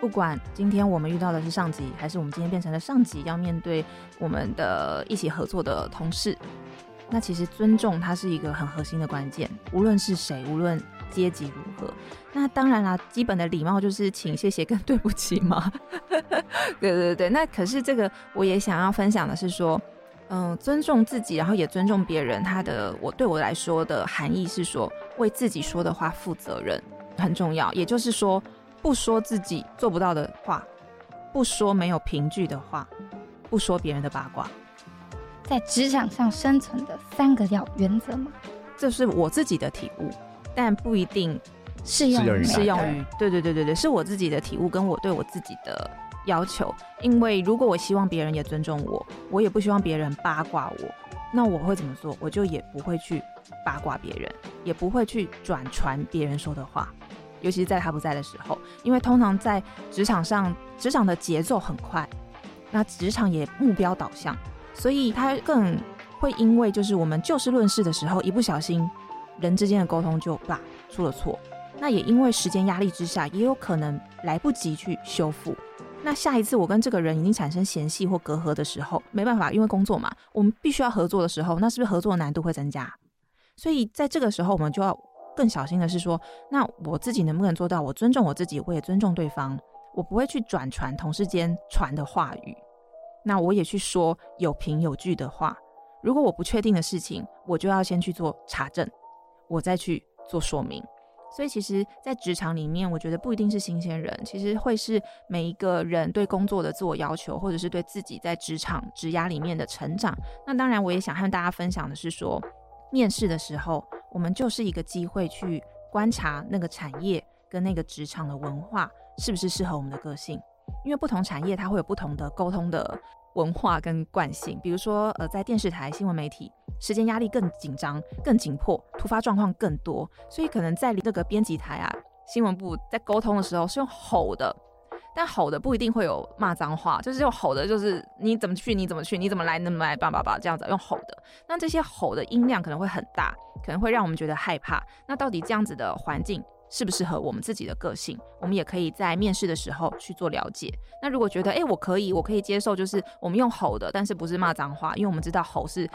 不管今天我们遇到的是上级，还是我们今天变成了上级，要面对我们的一起合作的同事，那其实尊重它是一个很核心的关键。无论是谁，无论。阶级如何？那当然啦，基本的礼貌就是请、谢谢跟 对不起嘛。对对对，那可是这个我也想要分享的是说，嗯、呃，尊重自己，然后也尊重别人。他的我对我来说的含义是说，为自己说的话负责任很重要。也就是说，不说自己做不到的话，不说没有凭据的话，不说别人的八卦。
在职场上生存的三个要原则吗？
这是我自己的体悟。但不一定
适用于
适用于，对对对对对，是我自己的体悟跟我对我自己的要求。因为如果我希望别人也尊重我，我也不希望别人八卦我，那我会怎么做？我就也不会去八卦别人，也不会去转传别人说的话，尤其是在他不在的时候。因为通常在职场上，职场的节奏很快，那职场也目标导向，所以他更会因为就是我们就事论事的时候，一不小心。人之间的沟通就吧出了错，那也因为时间压力之下，也有可能来不及去修复。那下一次我跟这个人已经产生嫌隙或隔阂的时候，没办法，因为工作嘛，我们必须要合作的时候，那是不是合作的难度会增加？所以在这个时候，我们就要更小心的是说，那我自己能不能做到？我尊重我自己，我也尊重对方，我不会去转传同事间传的话语，那我也去说有凭有据的话。如果我不确定的事情，我就要先去做查证。我再去做说明，所以其实，在职场里面，我觉得不一定是新鲜人，其实会是每一个人对工作的自我要求，或者是对自己在职场职涯里面的成长。那当然，我也想和大家分享的是说，面试的时候，我们就是一个机会去观察那个产业跟那个职场的文化是不是适合我们的个性，因为不同产业它会有不同的沟通的。文化跟惯性，比如说，呃，在电视台、新闻媒体，时间压力更紧张、更紧迫，突发状况更多，所以可能在那个编辑台啊、新闻部在沟通的时候是用吼的，但吼的不一定会有骂脏话，就是用吼的，就是你怎么去，你怎么去，你怎么来，你怎么来，叭叭叭这样子用吼的。那这些吼的音量可能会很大，可能会让我们觉得害怕。那到底这样子的环境，适不适合我们自己的个性，我们也可以在面试的时候去做了解。那如果觉得，哎、我可以，我可以接受，就是我们用吼的，但是不是骂脏话，因为我们知道吼是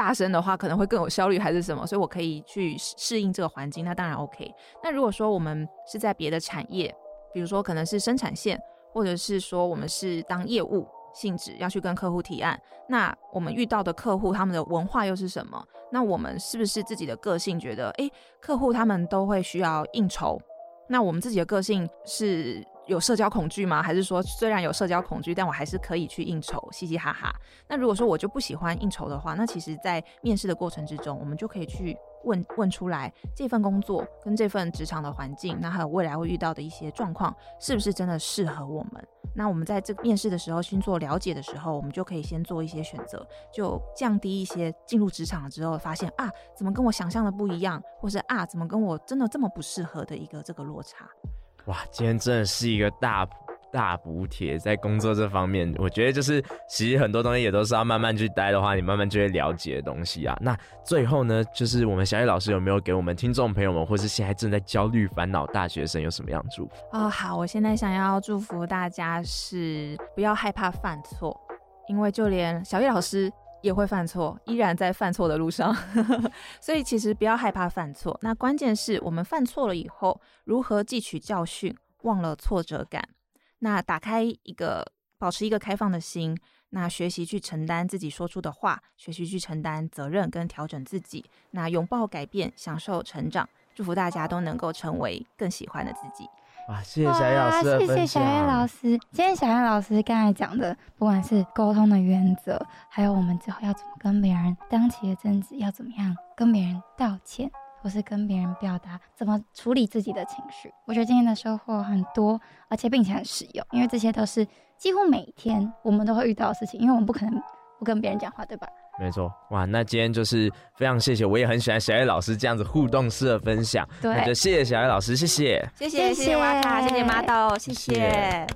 大声的话，可能会更有效率，还是什么，所以我可以去适应这个环境，那当然 OK。那如果说我们是在别的产业，比如说可能是生产线，或者是说我们是当业务。性质要去跟客户提案，那我们遇到的客户他们的文化又是什么？那我们是不是自己的个性觉得，诶，客户他们都会需要应酬，那我们自己的个性是有社交恐惧吗？还是说虽然有社交恐惧，但我还是可以去应酬，嘻嘻哈哈？那如果说我就不喜欢应酬的话，那其实在面试的过程之中，我们就可以去问问出来这份工作跟这份职场的环境，那还有未来会遇到的一些状况，是不是真的适合我们？那我们在这面试的时候，先做了解的时候，我们就可以先做一些选择，就降低一些进入职场之后发现啊，怎么跟我想象的不一样，或是啊，怎么跟我真的这么不适合的一个这个落差。
哇，今天真的是一个大大补帖，在工作这方面，我觉得就是其实很多东西也都是要慢慢去待的话，你慢慢就会了解的东西啊。那最后呢，就是我们小叶老师有没有给我们听众朋友们，或是现在正在焦虑烦恼大学生有什么样祝福？
哦，好，我现在想要祝福大家是不要害怕犯错，因为就连小叶老师也会犯错，依然在犯错的路上，所以其实不要害怕犯错。那关键是我们犯错了以后，如何汲取教训，忘了挫折感。那打开一个，保持一个开放的心，那学习去承担自己说出的话，学习去承担责任跟调整自己，那拥抱改变，享受成长，祝福大家都能够成为更喜欢的自己。
哇，谢谢小叶老师。
谢谢小叶老师。今天小叶老师刚才讲的，不管是沟通的原则，还有我们之后要怎么跟别人当起的争执，要怎么样跟别人道歉。或是跟别人表达怎么处理自己的情绪，我觉得今天的收获很多，而且并且很实用，因为这些都是几乎每天我们都会遇到的事情，因为我们不可能不跟别人讲话，对吧？
没错，哇，那今天就是非常谢谢，我也很喜欢小叶老师这样子互动式的分享，
对，
那就谢谢小叶老师，谢谢，
谢谢，谢谢哇卡，谢谢马豆，谢谢。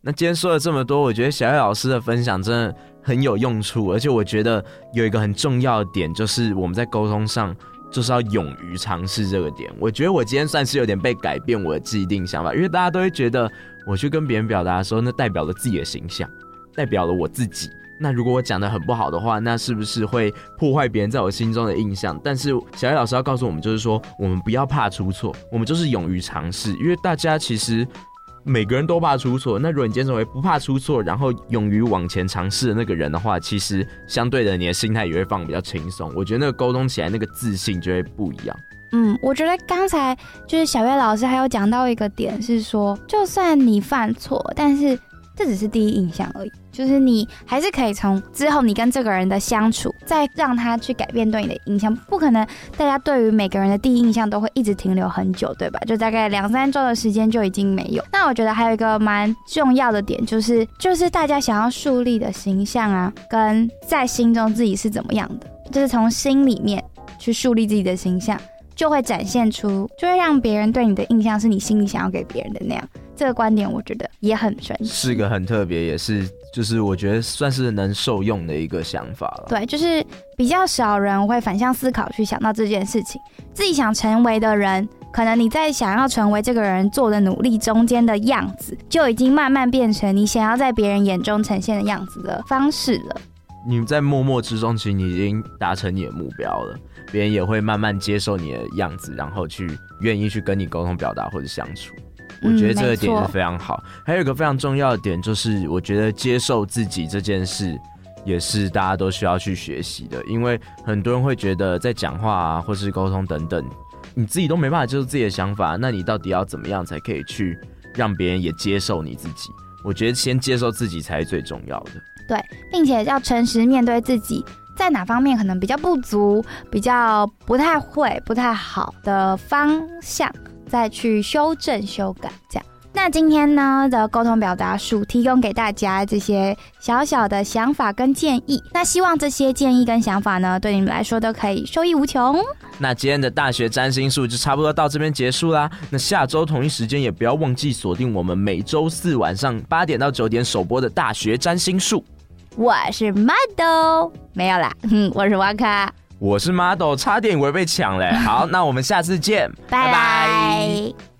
那今天说了这么多，我觉得小叶老师的分享真的很有用处，而且我觉得有一个很重要的点，就是我们在沟通上。就是要勇于尝试这个点，我觉得我今天算是有点被改变我的既定想法，因为大家都会觉得我去跟别人表达的时候，那代表了自己的形象，代表了我自己。那如果我讲得很不好的话，那是不是会破坏别人在我心中的印象？但是小叶老师要告诉我们，就是说我们不要怕出错，我们就是勇于尝试，因为大家其实。每个人都怕出错，那如果你坚持为不怕出错，然后勇于往前尝试的那个人的话，其实相对的你的心态也会放比较轻松。我觉得那个沟通起来那个自信就会不一样。
嗯，我觉得刚才就是小叶老师还有讲到一个点是说，就算你犯错，但是。这只是第一印象而已，就是你还是可以从之后你跟这个人的相处，再让他去改变对你的印象。不可能大家对于每个人的第一印象都会一直停留很久，对吧？就大概两三周的时间就已经没有。那我觉得还有一个蛮重要的点，就是就是大家想要树立的形象啊，跟在心中自己是怎么样的，就是从心里面去树立自己的形象，就会展现出，就会让别人对你的印象是你心里想要给别人的那样。这个观点我觉得也很神奇，
是个很特别，也是就是我觉得算是能受用的一个想法了。
对，就是比较少人会反向思考去想到这件事情。自己想成为的人，可能你在想要成为这个人做的努力中间的样子，就已经慢慢变成你想要在别人眼中呈现的样子的方式了。
你在默默之中，其实你已经达成你的目标了，别人也会慢慢接受你的样子，然后去愿意去跟你沟通、表达或者相处。我觉得这个点是非常好，还有一个非常重要的点就是，我觉得接受自己这件事也是大家都需要去学习的。因为很多人会觉得在讲话啊，或是沟通等等，你自己都没办法接受自己的想法，那你到底要怎么样才可以去让别人也接受你自己？我觉得先接受自己才是最重要的。
对，并且要诚实面对自己，在哪方面可能比较不足，比较不太会、不太好的方向。再去修正、修改，这样。那今天呢的沟通表达术提供给大家这些小小的想法跟建议。那希望这些建议跟想法呢，对你们来说都可以受益无穷。
那今天的大学占星术就差不多到这边结束啦。那下周同一时间也不要忘记锁定我们每周四晚上八点到九点首播的大学占星术。
我是 Model，没有啦，哼，我是瓦卡。
我是 Model，差点以为被抢嘞。好，那我们下次见，
拜拜。